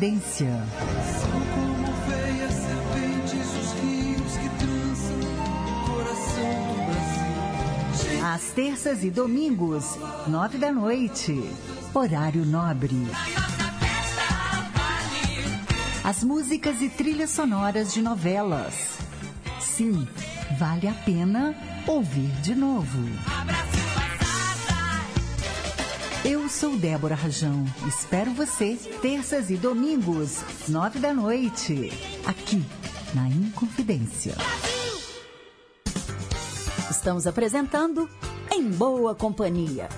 Brasil. Às terças e domingos, nove da noite. Horário nobre. As músicas e trilhas sonoras de novelas. Sim, vale a pena ouvir de novo. Eu sou Débora Rajão. Espero você terças e domingos, nove da noite, aqui na Inconfidência. Estamos apresentando Em Boa Companhia.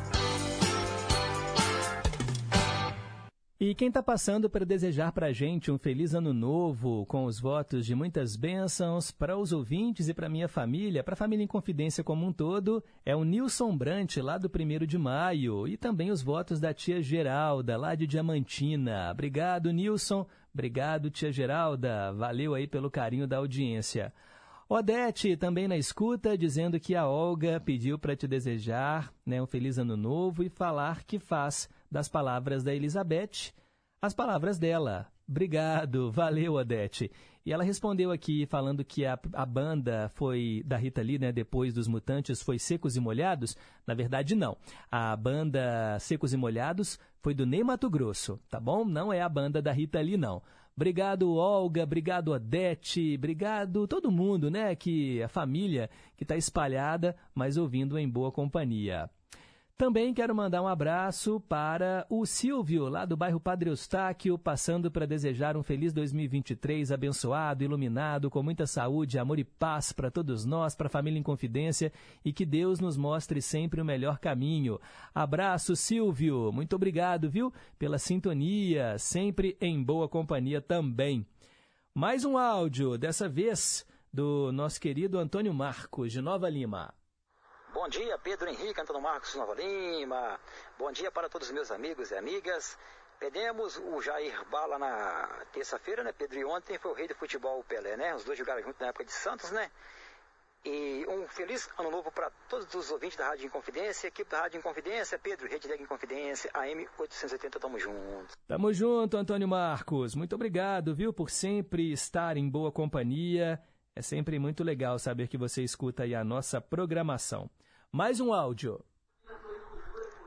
E quem está passando para desejar para a gente um feliz ano novo, com os votos de muitas bênçãos para os ouvintes e para minha família, para a família em confidência como um todo, é o Nilson Brant, lá do 1 de maio, e também os votos da tia Geralda, lá de Diamantina. Obrigado, Nilson. Obrigado, tia Geralda. Valeu aí pelo carinho da audiência. Odete também na escuta, dizendo que a Olga pediu para te desejar né, um feliz ano novo e falar que faz das palavras da Elizabeth as palavras dela. Obrigado, valeu, Odete. E ela respondeu aqui falando que a, a banda foi da Rita Lee, né, depois dos Mutantes, foi Secos e Molhados. Na verdade, não. A banda Secos e Molhados foi do Ney Mato Grosso, tá bom? Não é a banda da Rita Lee, não. Obrigado, Olga. Obrigado, Odete. Obrigado todo mundo, né? Que a família que está espalhada, mas ouvindo em boa companhia. Também quero mandar um abraço para o Silvio, lá do bairro Padre Eustáquio, passando para desejar um feliz 2023, abençoado, iluminado, com muita saúde, amor e paz para todos nós, para a família em confidência e que Deus nos mostre sempre o melhor caminho. Abraço, Silvio. Muito obrigado, viu, pela sintonia, sempre em boa companhia também. Mais um áudio, dessa vez do nosso querido Antônio Marcos, de Nova Lima. Bom dia, Pedro Henrique, Antônio Marcos Nova Lima. Bom dia para todos os meus amigos e amigas. Perdemos o Jair Bala na terça-feira, né, Pedro? E ontem foi o rei do futebol, o Pelé, né? Os dois jogaram junto na época de Santos, né? E um feliz ano novo para todos os ouvintes da Rádio Inconfidência, equipe da Rádio Inconfidência, Pedro, Rede Leg Inconfidência, AM 880, tamo junto. Tamo junto, Antônio Marcos. Muito obrigado, viu, por sempre estar em boa companhia. É sempre muito legal saber que você escuta aí a nossa programação. Mais um áudio.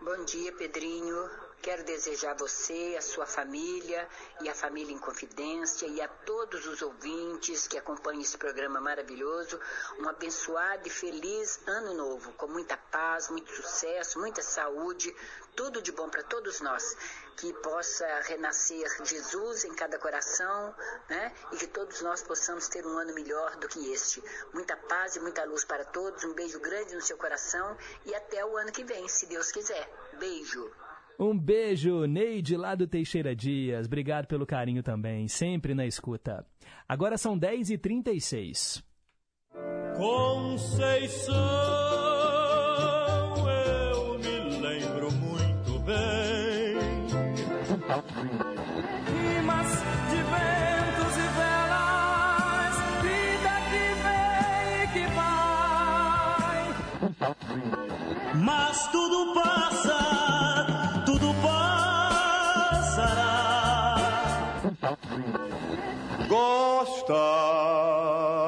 Bom dia, Pedrinho. Quero desejar a você, a sua família e a família em confidência e a todos os ouvintes que acompanham esse programa maravilhoso um abençoado e feliz ano novo, com muita paz, muito sucesso, muita saúde, tudo de bom para todos nós. Que possa renascer Jesus em cada coração, né? E que todos nós possamos ter um ano melhor do que este. Muita paz e muita luz para todos. Um beijo grande no seu coração e até o ano que vem, se Deus quiser. Beijo. Um beijo, Neide lá do Teixeira Dias. Obrigado pelo carinho também, sempre na escuta. Agora são 10h36. Conceição, eu me lembro muito bem. Rimas de ventos e velas, vida que vem e que vai. Mas tudo passa, Gosta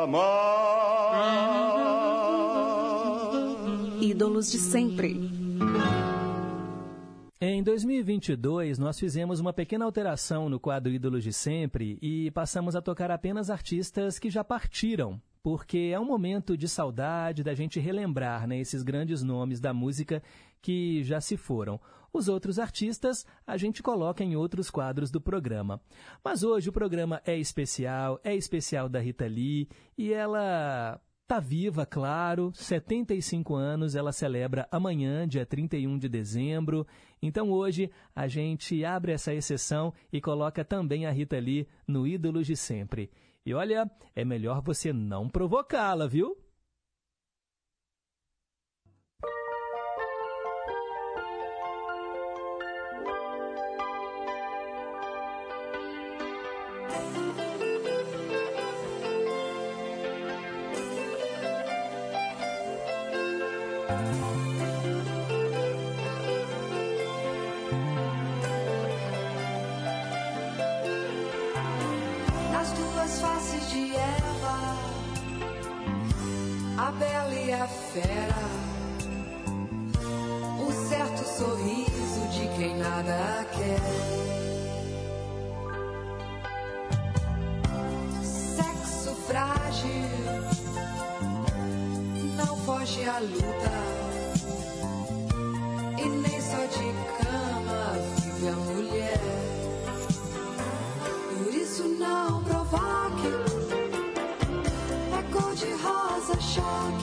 mais. Ídolos de sempre. Em 2022, nós fizemos uma pequena alteração no quadro Ídolos de Sempre e passamos a tocar apenas artistas que já partiram, porque é um momento de saudade da gente relembrar né, esses grandes nomes da música que já se foram. Os outros artistas a gente coloca em outros quadros do programa. Mas hoje o programa é especial, é especial da Rita Lee e ela Tá viva, claro, 75 anos, ela celebra amanhã, dia 31 de dezembro. Então hoje a gente abre essa exceção e coloca também a Rita Lee no Ídolos de Sempre. E olha, é melhor você não provocá-la, viu? Nas duas faces de Eva, a bela e a fera, um certo sorriso de quem nada quer. Sexo frágil, não foge à luta, e nem só de cama vive a mulher. Rosa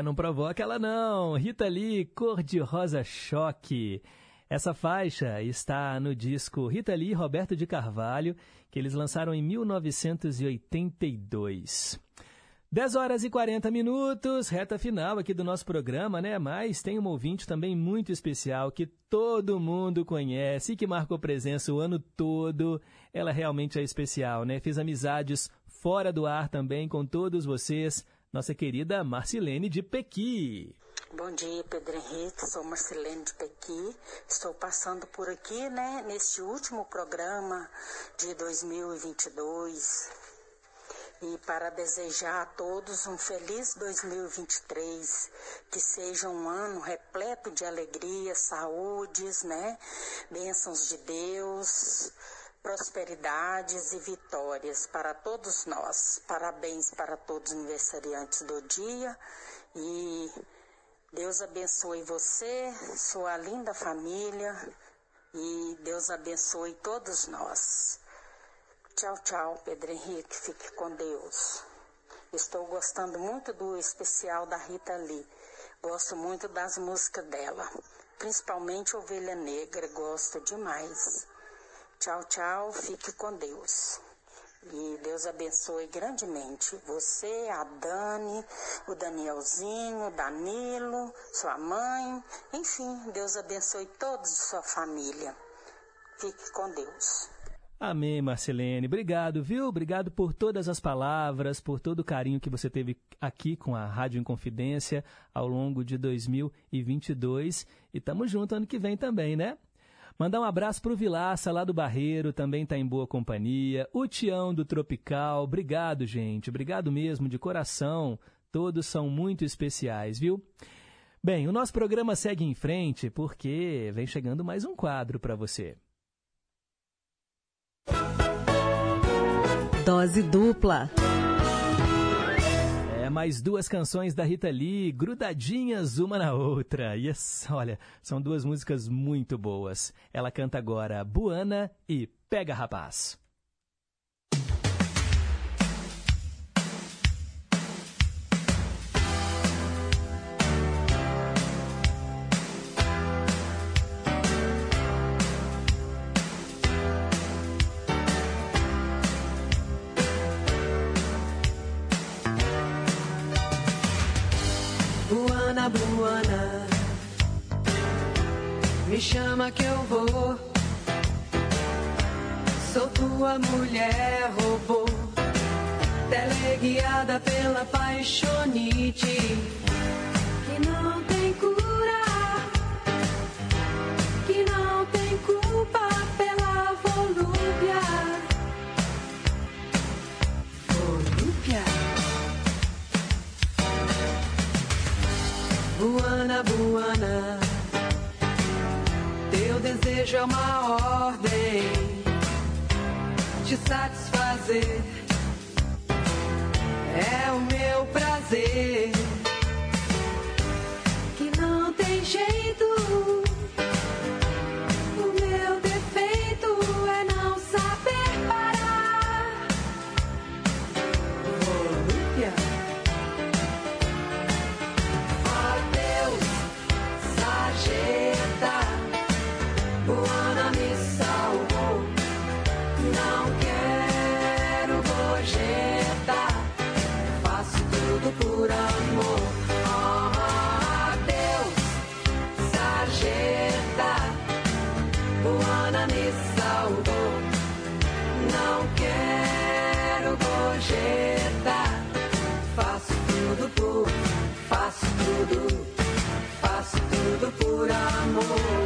É, não provoca ela não. Rita Lee, Cor de Rosa Choque. Essa faixa está no disco Rita Lee e Roberto de Carvalho, que eles lançaram em 1982. 10 horas e 40 minutos, reta final aqui do nosso programa, né? Mas tem um ouvinte também muito especial que todo mundo conhece e que marcou presença o ano todo. Ela realmente é especial, né? Fiz amizades fora do ar também com todos vocês. Nossa querida Marcilene de Pequi. Bom dia, Pedro Henrique. Sou Marcelene de Pequi. Estou passando por aqui, né, neste último programa de 2022. E para desejar a todos um feliz 2023, que seja um ano repleto de alegria, saúdes, né, bênçãos de Deus, prosperidades e vitórias para todos nós. Parabéns para todos os aniversariantes do dia e Deus abençoe você, sua linda família e Deus abençoe todos nós. Tchau, tchau, Pedro Henrique. Fique com Deus. Estou gostando muito do especial da Rita Lee. Gosto muito das músicas dela, principalmente Ovelha Negra, gosto demais. Tchau, tchau, fique com Deus. E Deus abençoe grandemente você, a Dani, o Danielzinho, o Danilo, sua mãe, enfim, Deus abençoe todos a sua família. Fique com Deus. Amém, Marcelene. Obrigado, viu? Obrigado por todas as palavras, por todo o carinho que você teve aqui com a Rádio Inconfidência ao longo de 2022. E estamos juntos ano que vem também, né? Mandar um abraço pro Vilaça, lá do Barreiro, também está em boa companhia. O Tião do Tropical, obrigado, gente. Obrigado mesmo, de coração. Todos são muito especiais, viu? Bem, o nosso programa segue em frente porque vem chegando mais um quadro para você. Dose dupla. É, mais duas canções da Rita Lee, grudadinhas uma na outra. E olha, são duas músicas muito boas. Ela canta agora Buana e Pega Rapaz. Buana, Buana, me chama que eu vou. Sou tua mulher, robô, teleguiada pela paixonite. Que não Buana, Buana, teu desejo é uma ordem te satisfazer. É o meu prazer que não tem jeito. Buana me salvou. Não quero gorjeta, faço tudo por amor. Oh, Deus, sarjeta, Buana me salvou. Não quero gorjeta, faço tudo por, faço tudo, faço tudo por amor.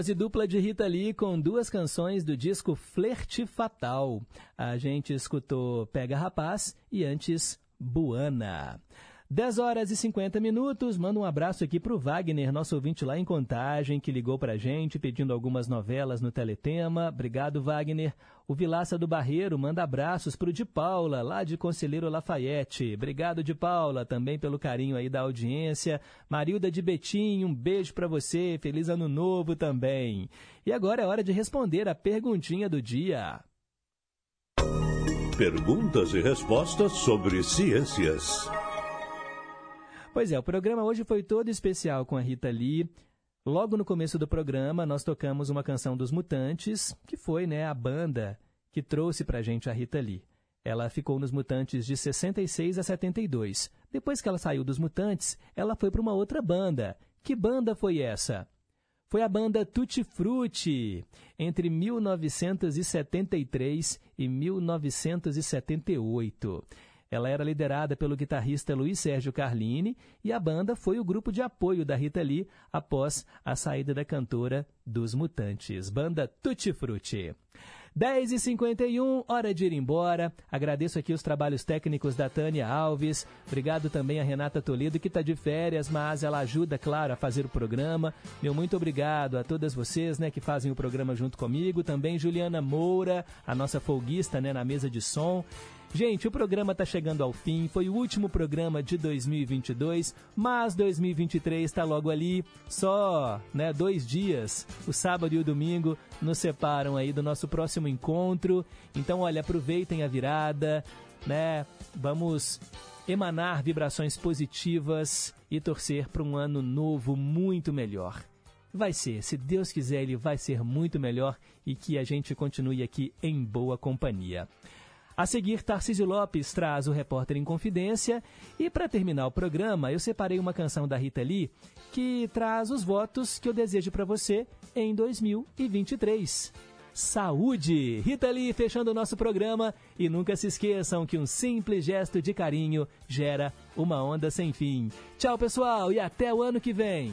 Dose dupla de Rita Lee com duas canções do disco Flerte Fatal. A gente escutou Pega Rapaz e antes Buana. 10 horas e 50 minutos. Manda um abraço aqui para o Wagner, nosso ouvinte lá em Contagem, que ligou para a gente pedindo algumas novelas no Teletema. Obrigado, Wagner. O Vilaça do Barreiro manda abraços para o de Paula, lá de Conselheiro Lafayette. Obrigado, de Paula, também pelo carinho aí da audiência. Marilda de Betim, um beijo para você. Feliz ano novo também. E agora é hora de responder a perguntinha do dia. Perguntas e respostas sobre ciências. Pois é, o programa hoje foi todo especial com a Rita Lee. Logo no começo do programa, nós tocamos uma canção dos Mutantes, que foi né, a banda que trouxe pra gente a Rita Lee. Ela ficou nos Mutantes de 66 a 72. Depois que ela saiu dos Mutantes, ela foi para uma outra banda. Que banda foi essa? Foi a banda Tutti Frutti, entre 1973 e 1978. Ela era liderada pelo guitarrista Luiz Sérgio Carlini e a banda foi o grupo de apoio da Rita Lee após a saída da cantora dos Mutantes. Banda Tutti Frutti. 10h51, hora de ir embora. Agradeço aqui os trabalhos técnicos da Tânia Alves. Obrigado também a Renata Toledo, que está de férias, mas ela ajuda, claro, a fazer o programa. Meu muito obrigado a todas vocês né, que fazem o programa junto comigo. Também Juliana Moura, a nossa folguista né, na mesa de som. Gente, o programa está chegando ao fim. Foi o último programa de 2022, mas 2023 está logo ali. Só, né, dois dias, o sábado e o domingo, nos separam aí do nosso próximo encontro. Então, olha, aproveitem a virada, né? Vamos emanar vibrações positivas e torcer para um ano novo muito melhor. Vai ser, se Deus quiser, ele vai ser muito melhor e que a gente continue aqui em boa companhia. A seguir, Tarcísio Lopes traz o Repórter em Confidência. E para terminar o programa, eu separei uma canção da Rita Lee que traz os votos que eu desejo para você em 2023. Saúde! Rita Lee fechando o nosso programa. E nunca se esqueçam que um simples gesto de carinho gera uma onda sem fim. Tchau, pessoal, e até o ano que vem!